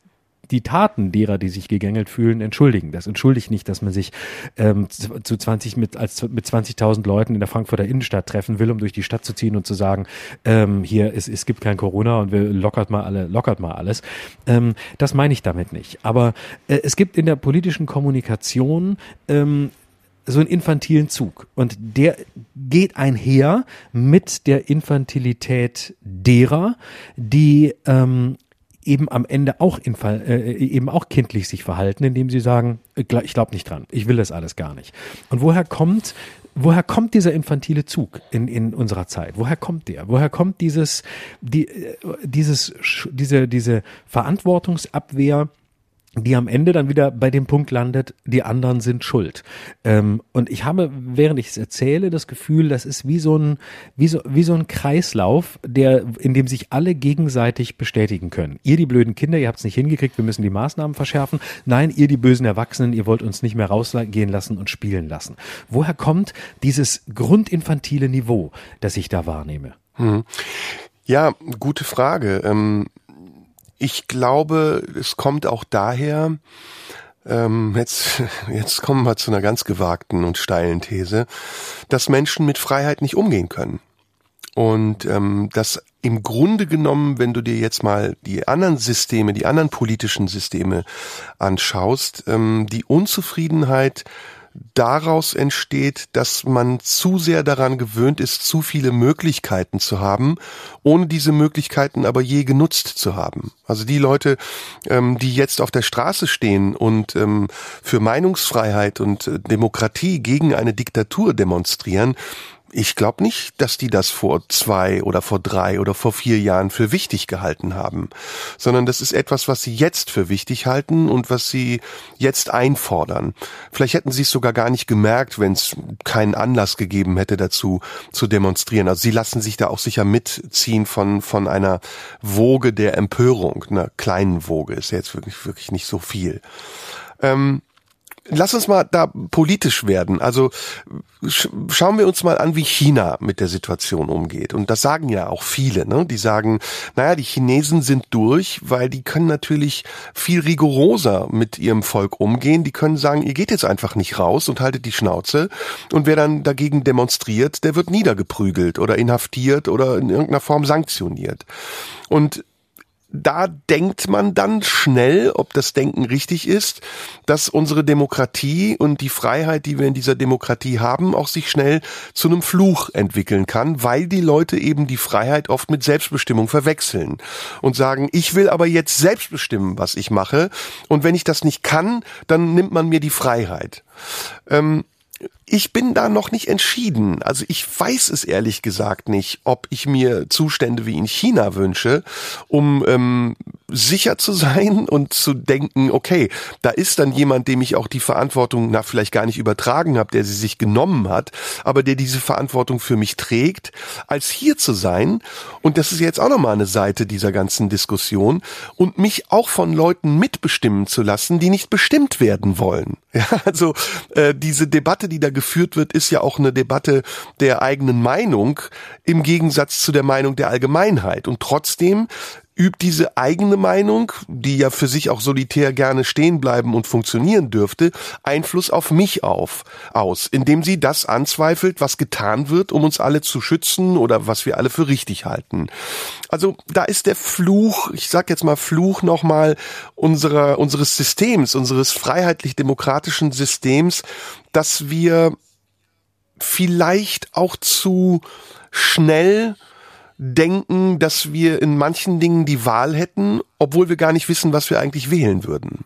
die Taten derer, die sich gegängelt fühlen, entschuldigen. Das entschuldigt nicht, dass man sich ähm, zu 20 mit als mit 20.000 Leuten in der Frankfurter Innenstadt treffen will, um durch die Stadt zu ziehen und zu sagen, ähm, hier es, es gibt kein Corona und wir lockert mal alle lockert mal alles. Ähm, das meine ich damit nicht. Aber äh, es gibt in der politischen Kommunikation ähm, so einen infantilen Zug. Und der geht einher mit der Infantilität derer, die ähm, eben am Ende auch in, äh, eben auch kindlich sich verhalten, indem sie sagen, ich glaube nicht dran, ich will das alles gar nicht. Und woher kommt woher kommt dieser infantile Zug in, in unserer Zeit? Woher kommt der? Woher kommt dieses, die, äh, dieses, diese, diese Verantwortungsabwehr die am Ende dann wieder bei dem Punkt landet, die anderen sind schuld. Ähm, und ich habe, während ich es erzähle, das Gefühl, das ist wie so ein, wie so, wie so ein Kreislauf, der, in dem sich alle gegenseitig bestätigen können. Ihr die blöden Kinder, ihr habt es nicht hingekriegt, wir müssen die Maßnahmen verschärfen. Nein, ihr die bösen Erwachsenen, ihr wollt uns nicht mehr rausgehen lassen und spielen lassen. Woher kommt dieses grundinfantile Niveau, das ich da wahrnehme? Hm. Ja, gute Frage. Ähm ich glaube, es kommt auch daher, ähm, jetzt, <laughs> jetzt kommen wir zu einer ganz gewagten und steilen These, dass Menschen mit Freiheit nicht umgehen können. Und ähm, dass im Grunde genommen, wenn du dir jetzt mal die anderen Systeme, die anderen politischen Systeme anschaust, ähm, die Unzufriedenheit daraus entsteht, dass man zu sehr daran gewöhnt ist, zu viele Möglichkeiten zu haben, ohne diese Möglichkeiten aber je genutzt zu haben. Also die Leute, ähm, die jetzt auf der Straße stehen und ähm, für Meinungsfreiheit und äh, Demokratie gegen eine Diktatur demonstrieren, ich glaube nicht, dass die das vor zwei oder vor drei oder vor vier Jahren für wichtig gehalten haben, sondern das ist etwas, was sie jetzt für wichtig halten und was sie jetzt einfordern. Vielleicht hätten sie es sogar gar nicht gemerkt, wenn es keinen Anlass gegeben hätte dazu zu demonstrieren. Also sie lassen sich da auch sicher mitziehen von von einer Woge der Empörung, einer kleinen Woge ist jetzt wirklich wirklich nicht so viel. Ähm, lass uns mal da politisch werden. Also sch schauen wir uns mal an, wie China mit der Situation umgeht. Und das sagen ja auch viele. Ne? Die sagen, naja, die Chinesen sind durch, weil die können natürlich viel rigoroser mit ihrem Volk umgehen. Die können sagen, ihr geht jetzt einfach nicht raus und haltet die Schnauze. Und wer dann dagegen demonstriert, der wird niedergeprügelt oder inhaftiert oder in irgendeiner Form sanktioniert. Und da denkt man dann schnell, ob das Denken richtig ist, dass unsere Demokratie und die Freiheit, die wir in dieser Demokratie haben, auch sich schnell zu einem Fluch entwickeln kann, weil die Leute eben die Freiheit oft mit Selbstbestimmung verwechseln und sagen, ich will aber jetzt selbst bestimmen, was ich mache und wenn ich das nicht kann, dann nimmt man mir die Freiheit. Ähm, ich bin da noch nicht entschieden. Also ich weiß es ehrlich gesagt nicht, ob ich mir Zustände wie in China wünsche, um ähm, sicher zu sein <laughs> und zu denken, okay, da ist dann jemand, dem ich auch die Verantwortung, na vielleicht gar nicht übertragen habe, der sie sich genommen hat, aber der diese Verantwortung für mich trägt, als hier zu sein. Und das ist jetzt auch nochmal eine Seite dieser ganzen Diskussion und mich auch von Leuten mitbestimmen zu lassen, die nicht bestimmt werden wollen. <laughs> Ja, also äh, diese Debatte, die da geführt wird, ist ja auch eine Debatte der eigenen Meinung im Gegensatz zu der Meinung der Allgemeinheit. Und trotzdem übt diese eigene Meinung, die ja für sich auch solitär gerne stehen bleiben und funktionieren dürfte, Einfluss auf mich auf, aus, indem sie das anzweifelt, was getan wird, um uns alle zu schützen oder was wir alle für richtig halten. Also da ist der Fluch, ich sag jetzt mal Fluch nochmal unserer, unseres Systems, unseres freiheitlich-demokratischen Systems, dass wir vielleicht auch zu schnell denken, dass wir in manchen Dingen die Wahl hätten, obwohl wir gar nicht wissen, was wir eigentlich wählen würden.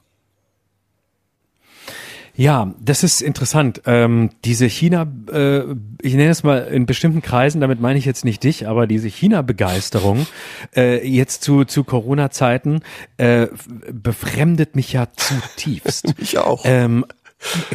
Ja, das ist interessant. Ähm, diese China, äh, ich nenne es mal in bestimmten Kreisen, damit meine ich jetzt nicht dich, aber diese China-Begeisterung äh, jetzt zu, zu Corona-Zeiten äh, befremdet mich ja zutiefst. <laughs> ich auch. Ähm,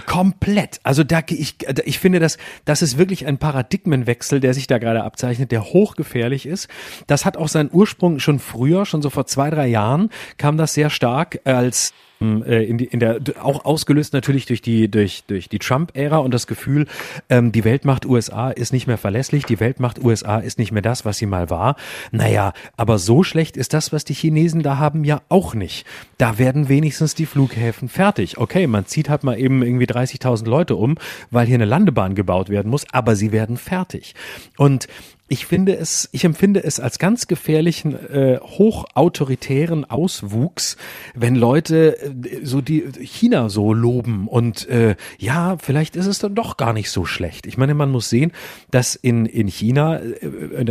Komplett. Also da ich ich finde das das ist wirklich ein Paradigmenwechsel, der sich da gerade abzeichnet, der hochgefährlich ist. Das hat auch seinen Ursprung schon früher, schon so vor zwei drei Jahren kam das sehr stark als äh, in, die, in der auch ausgelöst natürlich durch die durch durch die Trump-Ära und das Gefühl, ähm, die Weltmacht USA ist nicht mehr verlässlich, die Weltmacht USA ist nicht mehr das, was sie mal war. Naja, aber so schlecht ist das, was die Chinesen da haben, ja auch nicht. Da werden wenigstens die Flughäfen fertig. Okay, man zieht halt mal eben irgendwie 30.000 Leute um, weil hier eine Landebahn gebaut werden muss, aber sie werden fertig. Und ich finde es, ich empfinde es als ganz gefährlichen, äh, hochautoritären Auswuchs, wenn Leute äh, so die China so loben und äh, ja, vielleicht ist es dann doch gar nicht so schlecht. Ich meine, man muss sehen, dass in in China, äh,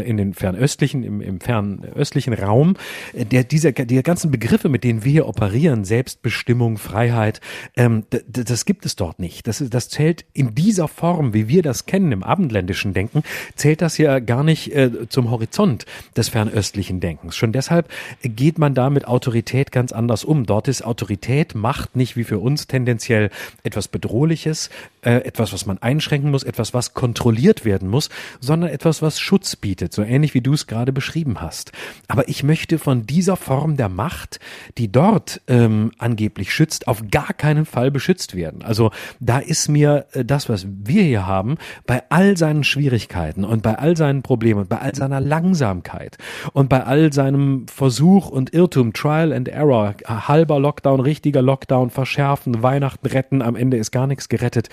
in den fernöstlichen, im, im fernöstlichen Raum, äh, der dieser die ganzen Begriffe, mit denen wir hier operieren, Selbstbestimmung, Freiheit, ähm, das gibt es dort nicht. Das das zählt in dieser Form, wie wir das kennen im abendländischen Denken, zählt das ja gar nicht nicht äh, zum Horizont des fernöstlichen Denkens. Schon deshalb geht man da mit Autorität ganz anders um. Dort ist Autorität, Macht nicht wie für uns tendenziell etwas Bedrohliches, äh, etwas, was man einschränken muss, etwas, was kontrolliert werden muss, sondern etwas, was Schutz bietet, so ähnlich wie du es gerade beschrieben hast. Aber ich möchte von dieser Form der Macht, die dort ähm, angeblich schützt, auf gar keinen Fall beschützt werden. Also da ist mir äh, das, was wir hier haben, bei all seinen Schwierigkeiten und bei all seinen Problemen Probleme, bei all seiner Langsamkeit und bei all seinem Versuch und Irrtum, Trial and Error, halber Lockdown, richtiger Lockdown, verschärfen, Weihnachten retten, am Ende ist gar nichts gerettet.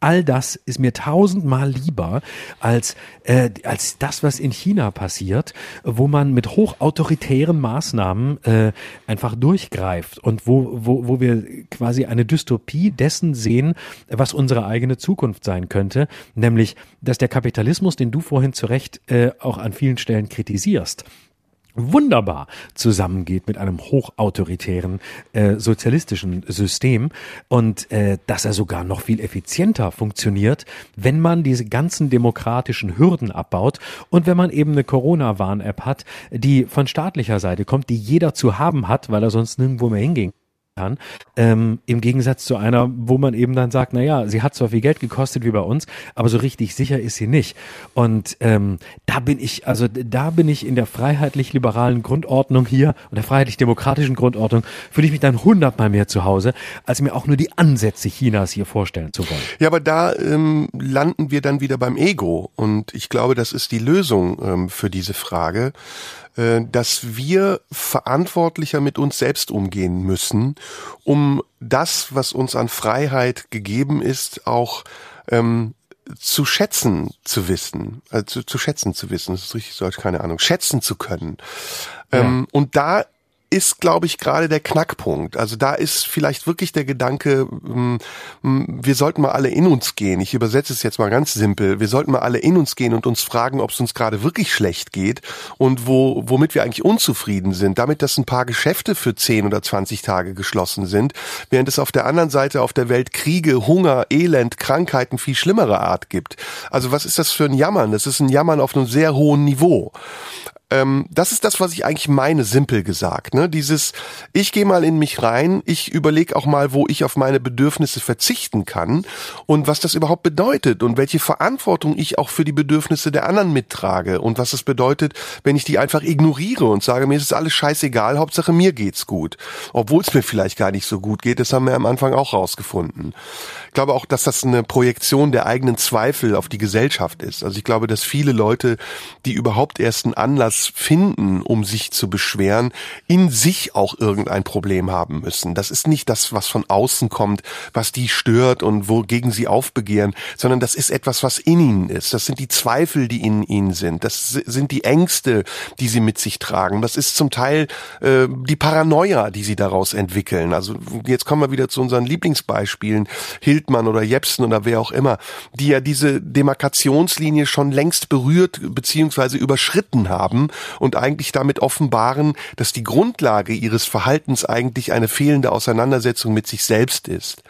All das ist mir tausendmal lieber als, äh, als das, was in China passiert, wo man mit hochautoritären Maßnahmen äh, einfach durchgreift und wo, wo, wo wir quasi eine Dystopie dessen sehen, was unsere eigene Zukunft sein könnte, nämlich, dass der Kapitalismus, den du vorhin zu Recht äh, auch an vielen Stellen kritisierst, wunderbar zusammengeht mit einem hochautoritären äh, sozialistischen System und äh, dass er sogar noch viel effizienter funktioniert, wenn man diese ganzen demokratischen Hürden abbaut und wenn man eben eine Corona-Warn-App hat, die von staatlicher Seite kommt, die jeder zu haben hat, weil er sonst nirgendwo mehr hingehen kann. Ähm, Im Gegensatz zu einer, wo man eben dann sagt, na ja, sie hat zwar viel Geld gekostet wie bei uns, aber so richtig sicher ist sie nicht. Und ähm, da bin ich, also da bin ich in der freiheitlich-liberalen Grundordnung hier und der freiheitlich-demokratischen Grundordnung, fühle ich mich dann hundertmal mehr zu Hause, als mir auch nur die Ansätze Chinas hier vorstellen zu wollen. Ja, aber da ähm, landen wir dann wieder beim Ego. Und ich glaube, das ist die Lösung ähm, für diese Frage. Äh, dass wir verantwortlicher mit uns selbst umgehen müssen, um das, was uns an Freiheit gegeben ist, auch ähm, zu schätzen zu wissen, also zu, zu schätzen zu wissen, das ist richtig Deutsch, keine Ahnung, schätzen zu können. Ja. Ähm, und da ist, glaube ich, gerade der Knackpunkt. Also da ist vielleicht wirklich der Gedanke, ähm, wir sollten mal alle in uns gehen. Ich übersetze es jetzt mal ganz simpel. Wir sollten mal alle in uns gehen und uns fragen, ob es uns gerade wirklich schlecht geht und wo, womit wir eigentlich unzufrieden sind. Damit, dass ein paar Geschäfte für 10 oder 20 Tage geschlossen sind, während es auf der anderen Seite auf der Welt Kriege, Hunger, Elend, Krankheiten viel schlimmere Art gibt. Also was ist das für ein Jammern? Das ist ein Jammern auf einem sehr hohen Niveau ähm, das ist das, was ich eigentlich meine, simpel gesagt. Ne? Dieses, ich gehe mal in mich rein, ich überlege auch mal, wo ich auf meine Bedürfnisse verzichten kann und was das überhaupt bedeutet und welche Verantwortung ich auch für die Bedürfnisse der anderen mittrage und was es bedeutet, wenn ich die einfach ignoriere und sage, mir ist es alles scheißegal, Hauptsache mir geht's gut. Obwohl es mir vielleicht gar nicht so gut geht, das haben wir am Anfang auch rausgefunden. Ich glaube auch, dass das eine Projektion der eigenen Zweifel auf die Gesellschaft ist. Also ich glaube, dass viele Leute, die überhaupt erst einen Anlass etwas finden, um sich zu beschweren, in sich auch irgendein Problem haben müssen. Das ist nicht das, was von außen kommt, was die stört und wogegen sie aufbegehren, sondern das ist etwas, was in ihnen ist. Das sind die Zweifel, die in ihnen sind. Das sind die Ängste, die sie mit sich tragen. Das ist zum Teil äh, die Paranoia, die sie daraus entwickeln. Also jetzt kommen wir wieder zu unseren Lieblingsbeispielen, Hildmann oder Jepsen oder wer auch immer, die ja diese Demarkationslinie schon längst berührt bzw. überschritten haben und eigentlich damit offenbaren, dass die Grundlage ihres Verhaltens eigentlich eine fehlende Auseinandersetzung mit sich selbst ist.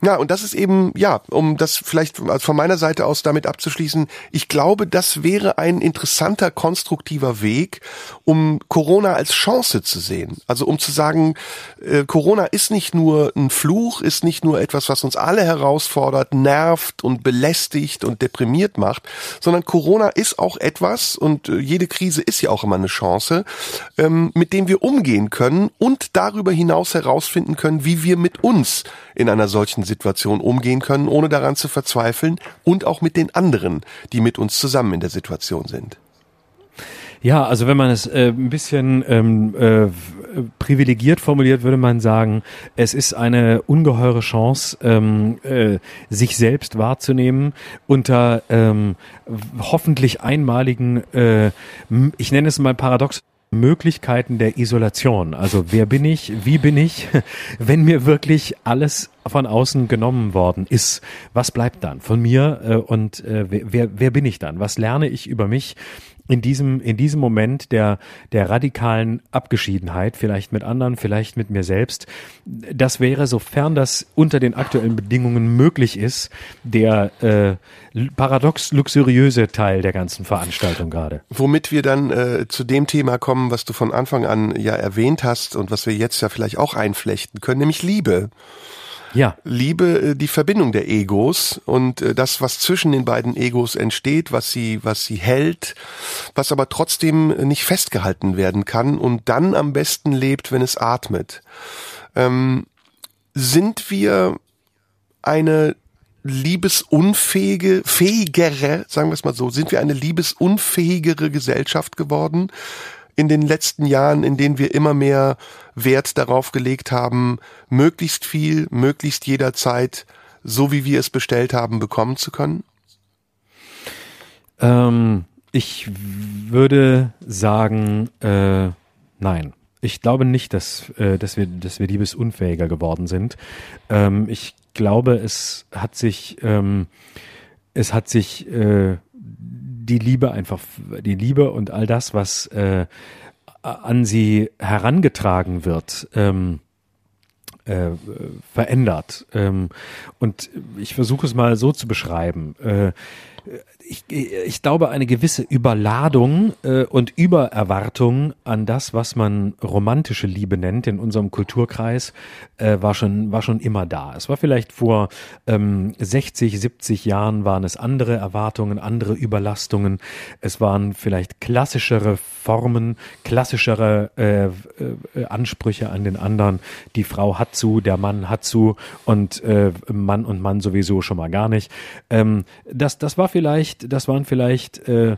Ja, und das ist eben, ja, um das vielleicht von meiner Seite aus damit abzuschließen, ich glaube, das wäre ein interessanter, konstruktiver Weg, um Corona als Chance zu sehen. Also um zu sagen, äh, Corona ist nicht nur ein Fluch, ist nicht nur etwas, was uns alle herausfordert, nervt und belästigt und deprimiert macht, sondern Corona ist auch etwas, und äh, jede Krise ist ja auch immer eine Chance, ähm, mit dem wir umgehen können und darüber hinaus herausfinden können, wie wir mit uns in einer solchen Situation umgehen können, ohne daran zu verzweifeln und auch mit den anderen, die mit uns zusammen in der Situation sind. Ja, also wenn man es äh, ein bisschen ähm, äh, privilegiert formuliert, würde man sagen, es ist eine ungeheure Chance, ähm, äh, sich selbst wahrzunehmen unter ähm, hoffentlich einmaligen, äh, ich nenne es mal paradox, Möglichkeiten der Isolation. Also wer bin ich, wie bin ich, <laughs> wenn mir wirklich alles von außen genommen worden ist, was bleibt dann von mir äh, und äh, wer, wer bin ich dann? Was lerne ich über mich? In diesem, in diesem Moment der, der radikalen Abgeschiedenheit, vielleicht mit anderen, vielleicht mit mir selbst. Das wäre, sofern das unter den aktuellen Bedingungen möglich ist, der äh, paradox luxuriöse Teil der ganzen Veranstaltung gerade. Womit wir dann äh, zu dem Thema kommen, was du von Anfang an ja erwähnt hast und was wir jetzt ja vielleicht auch einflechten können, nämlich Liebe. Ja. Liebe, äh, die Verbindung der Egos und äh, das, was zwischen den beiden Egos entsteht, was sie, was sie hält, was aber trotzdem nicht festgehalten werden kann und dann am besten lebt, wenn es atmet. Ähm, sind wir eine liebesunfähige, fähigere, sagen wir es mal so, sind wir eine liebesunfähigere Gesellschaft geworden in den letzten Jahren, in denen wir immer mehr Wert darauf gelegt haben, möglichst viel, möglichst jederzeit, so wie wir es bestellt haben, bekommen zu können? Ähm, ich würde sagen, äh, nein. Ich glaube nicht, dass, äh, dass, wir, dass wir liebesunfähiger geworden sind. Ähm, ich glaube, es hat sich, ähm, es hat sich äh, die Liebe einfach, die Liebe und all das, was äh, an sie herangetragen wird, ähm, äh, verändert. Ähm, und ich versuche es mal so zu beschreiben. Äh, ich, ich glaube, eine gewisse Überladung äh, und Übererwartung an das, was man romantische Liebe nennt in unserem Kulturkreis, äh, war schon war schon immer da. Es war vielleicht vor ähm, 60, 70 Jahren waren es andere Erwartungen, andere Überlastungen. Es waren vielleicht klassischere Formen, klassischere äh, äh, Ansprüche an den anderen. Die Frau hat zu, der Mann hat zu und äh, Mann und Mann sowieso schon mal gar nicht. Ähm, das das war vielleicht, das waren vielleicht äh,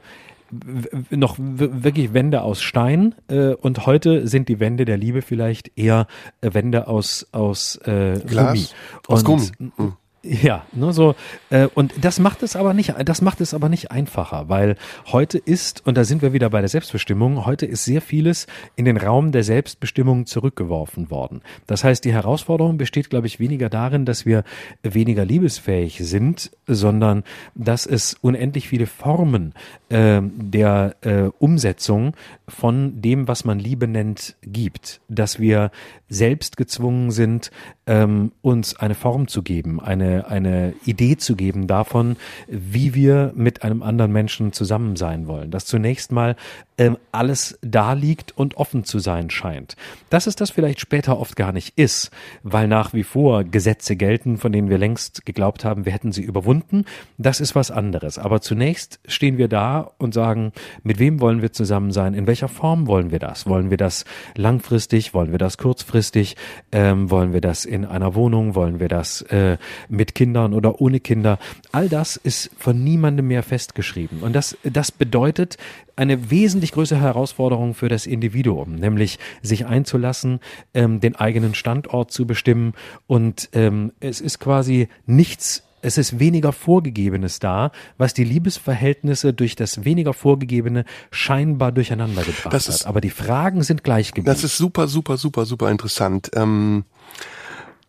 noch wirklich Wände aus Stein äh, und heute sind die Wände der Liebe vielleicht eher äh, Wände aus aus äh, Glas, Gummi. Aus Gummi. Ja, ne, so äh, und das macht es aber nicht, das macht es aber nicht einfacher, weil heute ist und da sind wir wieder bei der Selbstbestimmung. Heute ist sehr vieles in den Raum der Selbstbestimmung zurückgeworfen worden. Das heißt, die Herausforderung besteht, glaube ich, weniger darin, dass wir weniger liebesfähig sind, sondern dass es unendlich viele Formen äh, der äh, Umsetzung von dem, was man Liebe nennt, gibt, dass wir selbst gezwungen sind, ähm, uns eine Form zu geben, eine, eine Idee zu geben davon, wie wir mit einem anderen Menschen zusammen sein wollen. Dass zunächst mal ähm, alles da liegt und offen zu sein scheint. Dass es das vielleicht später oft gar nicht ist, weil nach wie vor Gesetze gelten, von denen wir längst geglaubt haben, wir hätten sie überwunden, das ist was anderes. Aber zunächst stehen wir da und sagen, mit wem wollen wir zusammen sein? In welcher Form wollen wir das? Wollen wir das langfristig? Wollen wir das kurzfristig? Ähm, wollen wir das in einer Wohnung? Wollen wir das äh, mit Kindern oder ohne Kinder? All das ist von niemandem mehr festgeschrieben. Und das, das bedeutet, eine wesentlich größere Herausforderung für das Individuum, nämlich sich einzulassen, ähm, den eigenen Standort zu bestimmen und ähm, es ist quasi nichts es ist weniger Vorgegebenes da, was die Liebesverhältnisse durch das weniger Vorgegebene scheinbar durcheinander gebracht ist- hat. Aber die Fragen sind gleich geblieben. Das ist super, super, super, super interessant. Ähm,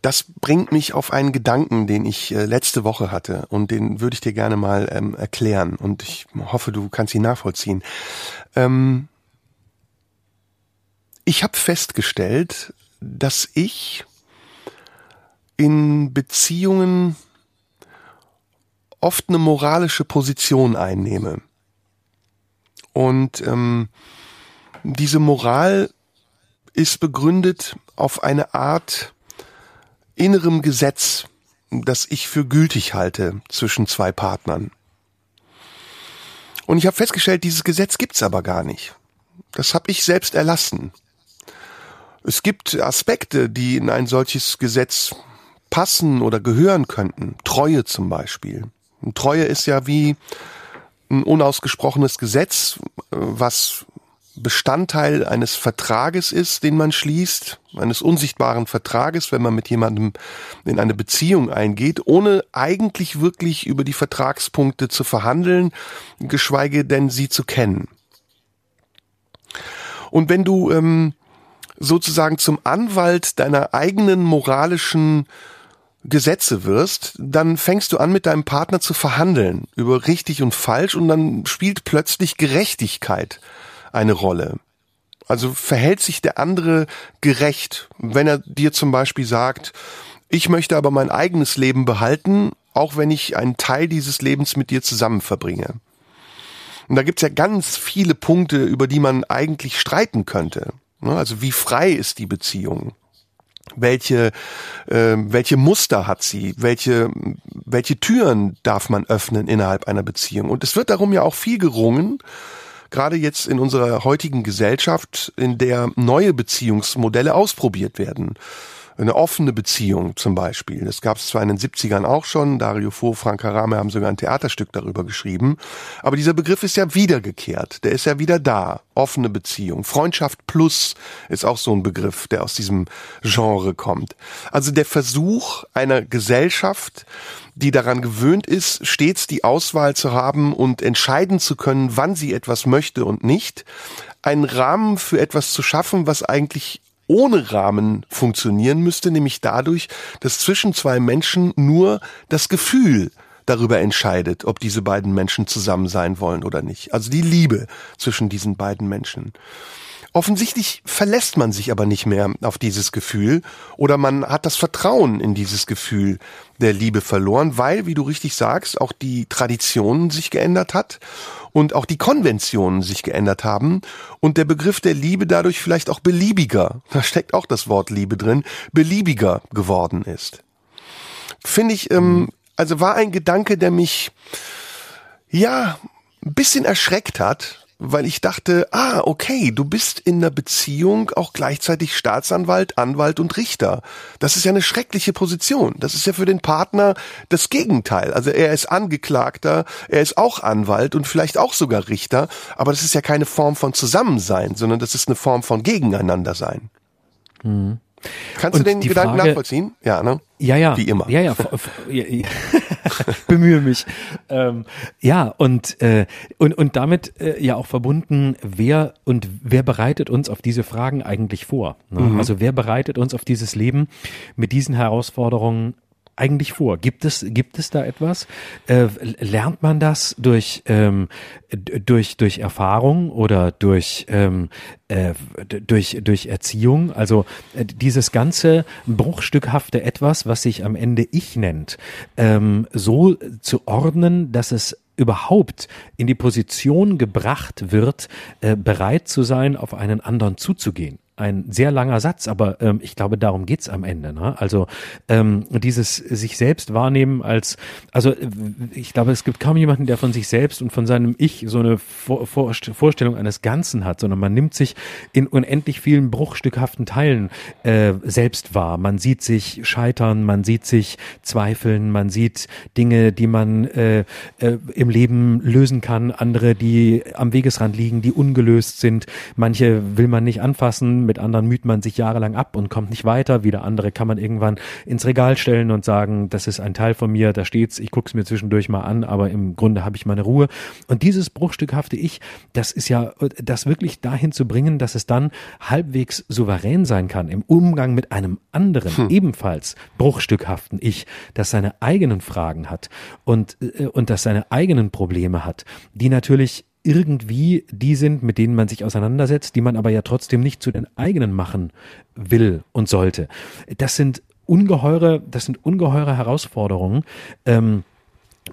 das bringt mich auf einen Gedanken, den ich äh, letzte Woche hatte und den würde ich dir gerne mal ähm, erklären und ich hoffe, du kannst ihn nachvollziehen. Ähm, ich habe festgestellt, dass ich in Beziehungen oft eine moralische Position einnehme. Und ähm, diese Moral ist begründet auf eine Art innerem Gesetz, das ich für gültig halte zwischen zwei Partnern. Und ich habe festgestellt, dieses Gesetz gibt's aber gar nicht. Das habe ich selbst erlassen. Es gibt Aspekte, die in ein solches Gesetz passen oder gehören könnten. Treue zum Beispiel. Und Treue ist ja wie ein unausgesprochenes Gesetz, äh, was Bestandteil eines Vertrages ist, den man schließt, eines unsichtbaren Vertrages, wenn man mit jemandem in eine Beziehung eingeht, ohne eigentlich wirklich über die Vertragspunkte zu verhandeln, geschweige denn sie zu kennen. Und wenn du ähm, sozusagen zum Anwalt deiner eigenen moralischen Gesetze wirst, dann fängst du an mit deinem Partner zu verhandeln über richtig und falsch und dann spielt plötzlich Gerechtigkeit eine Rolle. Also verhält sich der andere gerecht, wenn er dir zum Beispiel sagt, ich möchte aber mein eigenes Leben behalten, auch wenn ich einen Teil dieses Lebens mit dir zusammen verbringe. Und da gibt's ja ganz viele Punkte, über die man eigentlich streiten könnte. Ne, Also wie frei ist die Beziehung? Welche, äh, welche Muster hat sie? Welche, welche Türen darf man öffnen innerhalb einer Beziehung? Und es wird darum ja auch viel gerungen, gerade jetzt in unserer heutigen Gesellschaft, in der neue Beziehungsmodelle ausprobiert werden. Eine offene Beziehung zum Beispiel. Das gab es zwar in den 70ern auch schon, Dario Fo, Frank Harame haben sogar ein Theaterstück darüber geschrieben, aber dieser Begriff ist ja wiedergekehrt, der ist ja wieder da. Offene Beziehung. Freundschaft plus ist auch so ein Begriff, der aus diesem Genre kommt. Also der Versuch einer Gesellschaft, die daran gewöhnt ist, stets die Auswahl zu haben und entscheiden zu können, wann sie etwas möchte und nicht, einen Rahmen für etwas zu schaffen, was eigentlich ohne Rahmen funktionieren müsste, nämlich dadurch, dass zwischen zwei Menschen nur das Gefühl darüber entscheidet, ob diese beiden Menschen zusammen sein wollen oder nicht. Also die Liebe zwischen diesen beiden Menschen. Offensichtlich verlässt man sich aber nicht mehr auf dieses Gefühl oder man hat das Vertrauen in dieses Gefühl der Liebe verloren, weil, wie du richtig sagst, auch die Traditionen sich geändert hat und auch die Konventionen sich geändert haben und der Begriff der Liebe dadurch vielleicht auch beliebiger, da steckt auch das Wort Liebe drin, beliebiger geworden ist. Finde ich, ähm, also war ein Gedanke, der mich ja ein bisschen erschreckt hat, weil ich dachte, ah, okay, du bist in einer Beziehung auch gleichzeitig Staatsanwalt, Anwalt und Richter. Das ist ja eine schreckliche Position. Das ist ja für den Partner das Gegenteil. Also er ist Angeklagter, er ist auch Anwalt und vielleicht auch sogar Richter, aber das ist ja keine Form von Zusammensein, sondern das ist eine Form von Gegeneinandersein. Kannst du Und den die Gedanken Frage- nachvollziehen? Ja, ne? Ja, ja. Wie immer. Ja, ja. <laughs> Bemühe mich. Ähm, ja, und, äh, und, und damit äh, ja auch verbunden, wer und wer bereitet uns auf diese Fragen eigentlich vor? Ne? Also wer bereitet uns auf dieses Leben mit diesen Herausforderungen eigentlich vor? Gibt es, gibt es da etwas? Äh, lernt man das durch, ähm, durch, durch Erfahrung oder durch, ähm, äh, durch, durch Erziehung? Also äh, dieses ganze bruchstückhafte Etwas, was sich am Ende Ich nennt, ähm, so zu ordnen, dass es überhaupt in die Position gebracht wird, äh, bereit zu sein, auf einen anderen zuzugehen. Ein sehr langer Satz, aber ähm, ich glaube, darum geht's am Ende. Ne? Also ähm, dieses sich selbst wahrnehmen als, also ich glaube, es gibt kaum jemanden, der von sich selbst und von seinem Ich so eine Vor Vor Vorstellung eines Ganzen hat, sondern man nimmt sich in unendlich vielen bruchstückhaften Teilen äh, selbst wahr. Man sieht sich scheitern, man sieht sich zweifeln, man sieht Dinge, die man äh, äh, im Leben lösen kann, andere, die am Wegesrand liegen, die ungelöst sind. Manche will man nicht anfassen, mit anderen müht man sich jahrelang ab und kommt nicht weiter. Wieder andere kann man irgendwann ins Regal stellen und sagen, das ist ein Teil von mir, da steht's, ich guck's mir zwischendurch mal an, aber im Grunde habe ich meine Ruhe. Und dieses bruchstückhafte Ich, das ist ja, das wirklich dahin zu bringen, dass es dann halbwegs souverän sein kann im Umgang mit einem anderen, hm. ebenfalls bruchstückhaften Ich, das seine eigenen Fragen hat und, äh, und das seine eigenen Probleme hat, die natürlich irgendwie die sind, mit denen man sich auseinandersetzt, die man aber ja trotzdem nicht zu den eigenen machen will und sollte. Das sind ungeheure, das sind ungeheure Herausforderungen. Ähm,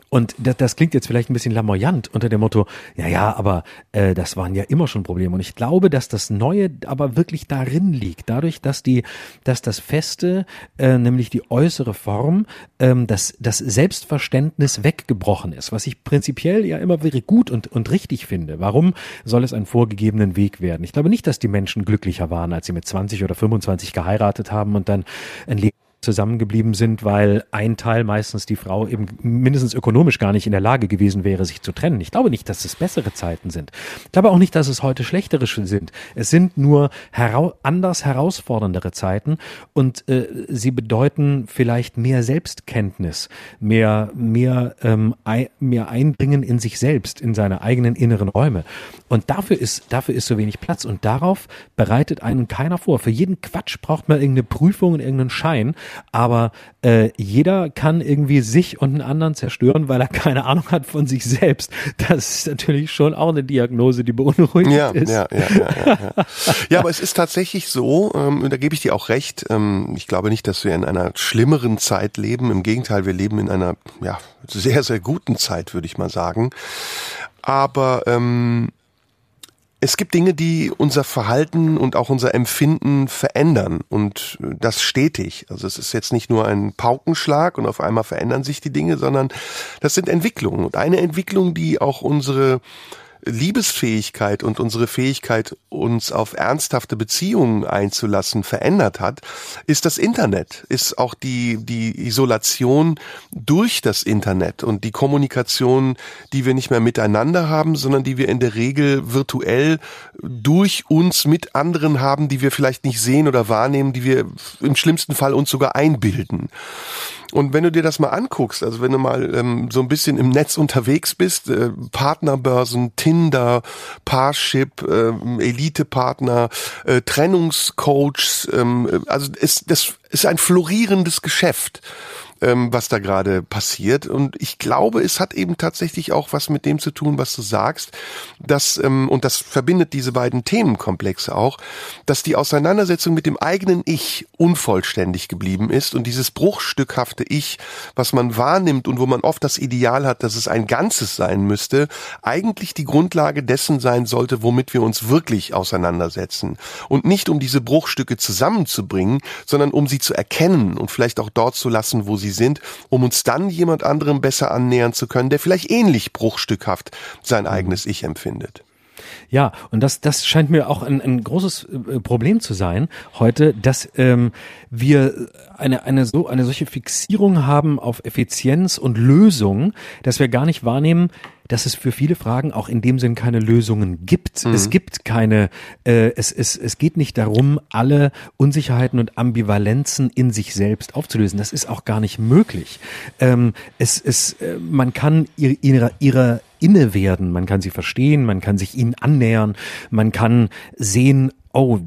und das, das klingt jetzt vielleicht ein bisschen lamoyant unter dem Motto, ja, ja, aber äh, das waren ja immer schon Probleme. Und ich glaube, dass das Neue aber wirklich darin liegt, dadurch, dass die, dass das Feste, äh, nämlich die äußere Form, ähm, dass das Selbstverständnis weggebrochen ist, was ich prinzipiell ja immer very gut und, und richtig finde. Warum soll es einen vorgegebenen Weg werden? Ich glaube nicht, dass die Menschen glücklicher waren, als sie mit 20 oder 25 geheiratet haben und dann ein Leben zusammengeblieben sind, weil ein Teil, meistens die Frau, eben mindestens ökonomisch gar nicht in der Lage gewesen wäre, sich zu trennen. Ich glaube nicht, dass es bessere Zeiten sind. Ich glaube auch nicht, dass es heute schlechtere sind. Es sind nur herau anders herausforderndere Zeiten und äh, sie bedeuten vielleicht mehr Selbstkenntnis, mehr, mehr, ähm, ein, mehr Einbringen in sich selbst, in seine eigenen inneren Räume. Und dafür ist, dafür ist so wenig Platz und darauf bereitet einen keiner vor. Für jeden Quatsch braucht man irgendeine Prüfung und irgendeinen Schein aber äh, jeder kann irgendwie sich und einen anderen zerstören, weil er keine Ahnung hat von sich selbst. Das ist natürlich schon auch eine Diagnose, die beunruhigend ja, ist. Ja, ja, ja, ja, ja. ja, aber es ist tatsächlich so, ähm, da gebe ich dir auch recht, ähm, ich glaube nicht, dass wir in einer schlimmeren Zeit leben. Im Gegenteil, wir leben in einer ja, sehr, sehr guten Zeit, würde ich mal sagen. Aber ähm, es gibt Dinge, die unser Verhalten und auch unser Empfinden verändern und das stetig. Also es ist jetzt nicht nur ein Paukenschlag und auf einmal verändern sich die Dinge, sondern das sind Entwicklungen. Und eine Entwicklung, die auch unsere Liebesfähigkeit und unsere Fähigkeit, uns auf ernsthafte Beziehungen einzulassen, verändert hat, ist das Internet, ist auch die, die Isolation durch das Internet und die Kommunikation, die wir nicht mehr miteinander haben, sondern die wir in der Regel virtuell durch uns mit anderen haben, die wir vielleicht nicht sehen oder wahrnehmen, die wir im schlimmsten Fall uns sogar einbilden. Und wenn du dir das mal anguckst, also wenn du mal ähm, so ein bisschen im Netz unterwegs bist, äh, Partnerbörsen, Tinder, Parship, äh, Elite-Partner, äh, Trennungscoaches, ähm, also es, das ist ein florierendes Geschäft ähm, was da gerade passiert. Und ich glaube, es hat eben tatsächlich auch was mit dem zu tun, was du sagst, dass, ähm, und das verbindet diese beiden Themenkomplexe auch, dass die Auseinandersetzung mit dem eigenen Ich unvollständig geblieben ist und dieses bruchstückhafte Ich, was man wahrnimmt und wo man oft das Ideal hat, dass es ein Ganzes sein müsste, eigentlich die Grundlage dessen sein sollte, womit wir uns wirklich auseinandersetzen. Und nicht um diese Bruchstücke zusammenzubringen, sondern um sie zu erkennen und vielleicht auch dort zu lassen, wo sie sie sind, um uns dann jemand anderem besser annähern zu können, der vielleicht ähnlich bruchstückhaft sein mhm. eigenes Ich empfindet. Ja, und das, das scheint mir auch ein, ein großes äh, Problem zu sein heute, dass ähm, wir eine, eine, so, eine solche Fixierung haben auf Effizienz und Lösung, dass wir gar nicht wahrnehmen, dass es für viele Fragen auch in dem Sinn keine Lösungen gibt. Mhm. Es gibt keine, äh, es, es, es geht nicht darum, alle Unsicherheiten und Ambivalenzen in sich selbst aufzulösen. Das ist auch gar nicht möglich. Ähm, es, es, äh, man kann ihre, ihre, ihre inne werden, man kann sie verstehen, man kann sich ihnen annähern, man kann sehen, oh,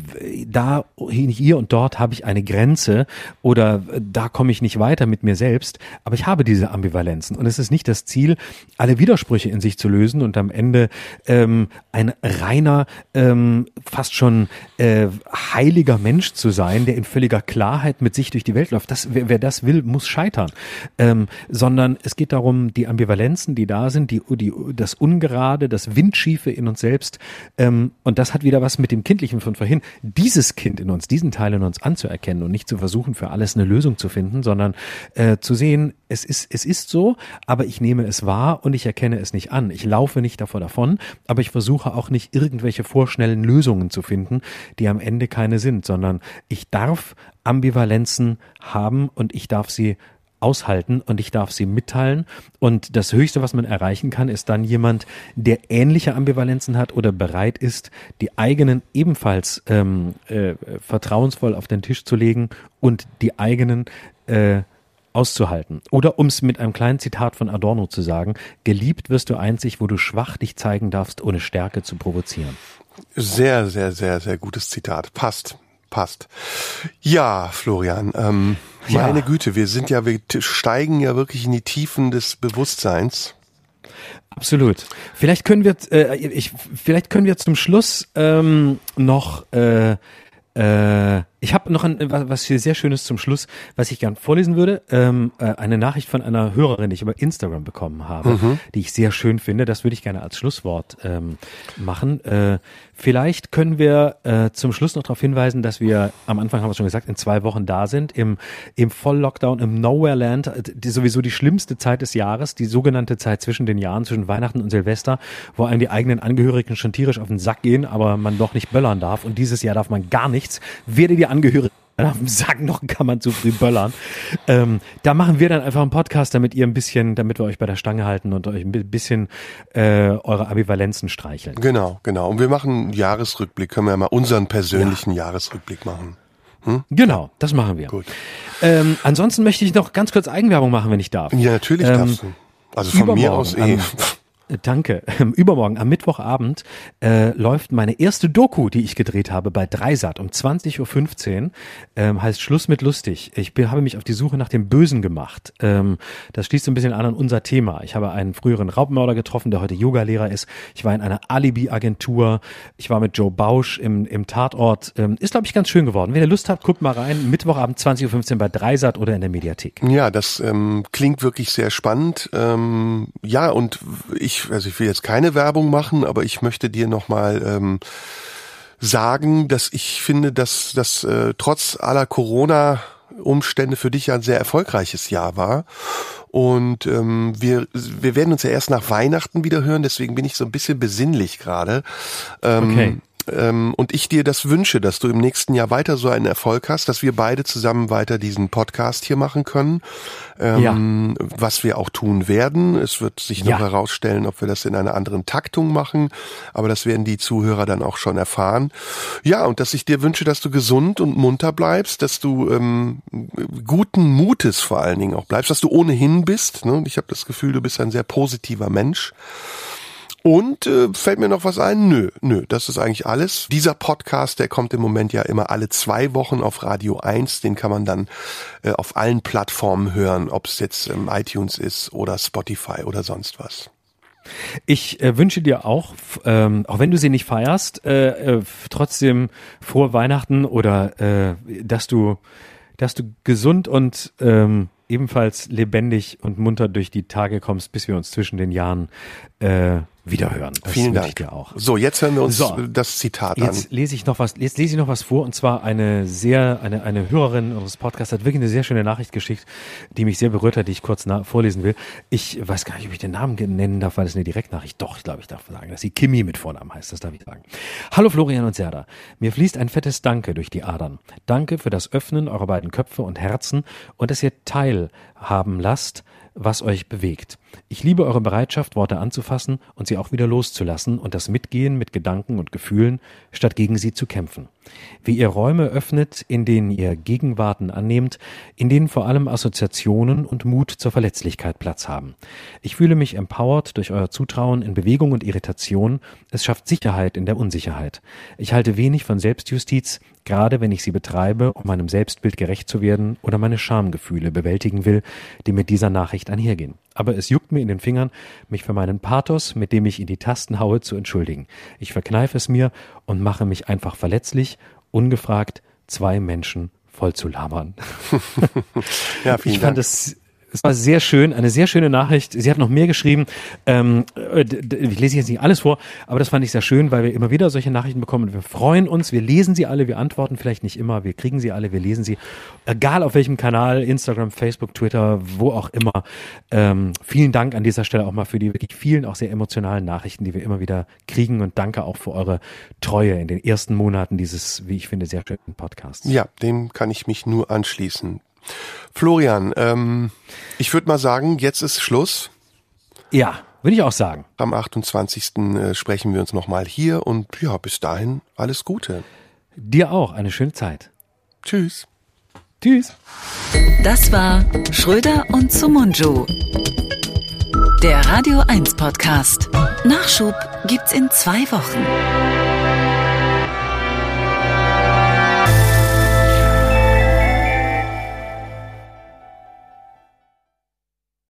da, hier und dort habe ich eine Grenze oder da komme ich nicht weiter mit mir selbst, aber ich habe diese Ambivalenzen und es ist nicht das Ziel, alle Widersprüche in sich zu lösen und am Ende ähm, ein reiner, ähm, fast schon äh, heiliger Mensch zu sein, der in völliger Klarheit mit sich durch die Welt läuft. Das, wer, wer das will, muss scheitern. Ähm, sondern es geht darum, die Ambivalenzen, die da sind, die, die, das Ungerade, das Windschiefe in uns selbst ähm, und das hat wieder was mit dem Kindlichen von von vorhin, dieses Kind in uns, diesen Teil in uns anzuerkennen und nicht zu versuchen, für alles eine Lösung zu finden, sondern äh, zu sehen, es ist, es ist so, aber ich nehme es wahr und ich erkenne es nicht an. Ich laufe nicht davor davon, aber ich versuche auch nicht irgendwelche vorschnellen Lösungen zu finden, die am Ende keine sind, sondern ich darf Ambivalenzen haben und ich darf sie aushalten und ich darf sie mitteilen. Und das Höchste, was man erreichen kann, ist dann jemand, der ähnliche Ambivalenzen hat oder bereit ist, die eigenen ebenfalls ähm, äh, vertrauensvoll auf den Tisch zu legen und die eigenen äh, auszuhalten. Oder um es mit einem kleinen Zitat von Adorno zu sagen, geliebt wirst du einzig, wo du schwach dich zeigen darfst, ohne Stärke zu provozieren. Sehr, sehr, sehr, sehr gutes Zitat. Passt passt. Ja, Florian, ähm, ja. meine Güte, wir sind ja, wir steigen ja wirklich in die Tiefen des Bewusstseins. Absolut. Vielleicht können wir, äh, ich, vielleicht können wir zum Schluss ähm, noch äh, äh, ich habe noch ein, was hier sehr Schönes zum Schluss, was ich gern vorlesen würde. Ähm, äh, eine Nachricht von einer Hörerin, die ich über Instagram bekommen habe, mhm. die ich sehr schön finde. Das würde ich gerne als Schlusswort ähm, machen. Äh, vielleicht können wir äh, zum Schluss noch darauf hinweisen, dass wir am Anfang haben wir schon gesagt, in zwei Wochen da sind, im, im Voll-Lockdown, im Nowhere-Land, äh, die, sowieso die schlimmste Zeit des Jahres, die sogenannte Zeit zwischen den Jahren, zwischen Weihnachten und Silvester, wo einem die eigenen Angehörigen schon tierisch auf den Sack gehen, aber man doch nicht böllern darf. Und dieses Jahr darf man gar nichts. Werde die Angehörigen sagen noch kann man zu früh böllern. Ähm, da machen wir dann einfach einen Podcast, damit ihr ein bisschen, damit wir euch bei der Stange halten und euch ein bisschen äh, eure Ambivalenzen streicheln. Genau, genau. Und wir machen einen Jahresrückblick, können wir ja mal unseren persönlichen ja. Jahresrückblick machen. Hm? Genau, das machen wir. Gut. Ähm, ansonsten möchte ich noch ganz kurz Eigenwerbung machen, wenn ich darf. Ja, natürlich ähm, darfst du. Also von mir aus eh. <laughs> Danke. Übermorgen am Mittwochabend äh, läuft meine erste Doku, die ich gedreht habe bei Dreisat um 20.15 Uhr. Ähm, heißt Schluss mit lustig. Ich bin, habe mich auf die Suche nach dem Bösen gemacht. Ähm, das schließt ein bisschen an an unser Thema. Ich habe einen früheren Raubmörder getroffen, der heute Yogalehrer ist. Ich war in einer Alibi-Agentur. Ich war mit Joe Bausch im, im Tatort. Ähm, ist, glaube ich, ganz schön geworden. Wenn ihr Lust habt, guckt mal rein. Mittwochabend 20.15 Uhr bei Dreisat oder in der Mediathek. Ja, das ähm, klingt wirklich sehr spannend. Ähm, ja, und ich also ich will jetzt keine Werbung machen, aber ich möchte dir nochmal ähm, sagen, dass ich finde, dass das äh, trotz aller Corona Umstände für dich ja ein sehr erfolgreiches Jahr war. Und ähm, wir, wir werden uns ja erst nach Weihnachten wieder hören, deswegen bin ich so ein bisschen besinnlich gerade. Ähm, okay ähm, und ich dir das wünsche, dass du im nächsten Jahr weiter so einen Erfolg hast, dass wir beide zusammen weiter diesen Podcast hier machen können, ähm, ja. was wir auch tun werden. Es wird sich noch ja. herausstellen, ob wir das in einer anderen Taktung machen, aber das werden die Zuhörer dann auch schon erfahren. Ja, und dass ich dir wünsche, dass du gesund und munter bleibst, dass du ähm, guten Mutes vor allen Dingen auch bleibst, dass du ohnehin bist. Ne? Und ich habe das Gefühl, du bist ein sehr positiver Mensch. Und äh, fällt mir noch was ein? Nö, nö, das ist eigentlich alles. Dieser Podcast, der kommt im Moment ja immer alle zwei Wochen auf Radio 1. Den kann man dann äh, auf allen Plattformen hören, ob es jetzt ähm, iTunes ist oder Spotify oder sonst was. Ich äh, wünsche dir auch, ähm, auch wenn du sie nicht feierst, äh, äh, trotzdem frohe Weihnachten oder äh, dass du, dass du gesund und ähm, ebenfalls lebendig und munter durch die Tage kommst, bis wir uns zwischen den Jahren äh, wiederhören. Das Vielen Dank. dir auch. So, jetzt hören wir uns so, das Zitat jetzt an. Jetzt lese ich noch was, jetzt lese ich noch was vor und zwar eine sehr, eine, eine Hörerin unseres Podcasts hat wirklich eine sehr schöne Nachricht geschickt, die mich sehr berührt hat, die ich kurz vorlesen will. Ich weiß gar nicht, ob ich den Namen nennen darf, weil das eine Direktnachricht. Doch, ich glaube, ich darf sagen, dass sie Kimi mit Vornamen heißt, das darf ich sagen. Hallo Florian und Serda. Mir fließt ein fettes Danke durch die Adern. Danke für das Öffnen eurer beiden Köpfe und Herzen und dass ihr teilhaben lasst, was euch bewegt. Ich liebe eure Bereitschaft, Worte anzufassen und sie auch wieder loszulassen und das Mitgehen mit Gedanken und Gefühlen, statt gegen sie zu kämpfen. Wie ihr Räume öffnet, in denen ihr Gegenwarten annehmt, in denen vor allem Assoziationen und Mut zur Verletzlichkeit Platz haben. Ich fühle mich empowered durch euer Zutrauen in Bewegung und Irritation. Es schafft Sicherheit in der Unsicherheit. Ich halte wenig von Selbstjustiz, gerade wenn ich sie betreibe, um meinem Selbstbild gerecht zu werden oder meine Schamgefühle bewältigen will, die mit dieser Nachricht einhergehen. Aber es juckt mir in den Fingern, mich für meinen Pathos, mit dem ich in die Tasten haue, zu entschuldigen. Ich verkneife es mir und mache mich einfach verletzlich, ungefragt zwei Menschen voll zu labern. <laughs> ja, <laughs> vielen ich fand es Es war sehr schön, eine sehr schöne Nachricht. Sie hat noch mehr geschrieben. Ähm, äh, ich lese jetzt nicht alles vor, aber das fand ich sehr schön, weil wir immer wieder solche Nachrichten bekommen. Wir freuen uns, wir lesen sie alle, wir antworten vielleicht nicht immer, wir kriegen sie alle, wir lesen sie. Egal auf welchem Kanal, Instagram, Facebook, Twitter, wo auch immer. Ähm, vielen Dank an dieser Stelle auch mal für die wirklich vielen, auch sehr emotionalen Nachrichten, die wir immer wieder kriegen und danke auch für eure Treue in den ersten Monaten dieses, wie ich finde, sehr schönen Podcasts. Ja, dem kann ich mich nur anschließen. Florian, ähm, ich würde mal sagen, jetzt ist Schluss. Ja, würde ich auch sagen. Am 28. Äh, sprechen wir uns nochmal hier und ja, bis dahin alles Gute. Dir auch eine schöne Zeit. Tschüss. Tschüss. Das war Schröder und Sumunju. Der Radio 1 Podcast. Nachschub gibt's in zwei Wochen.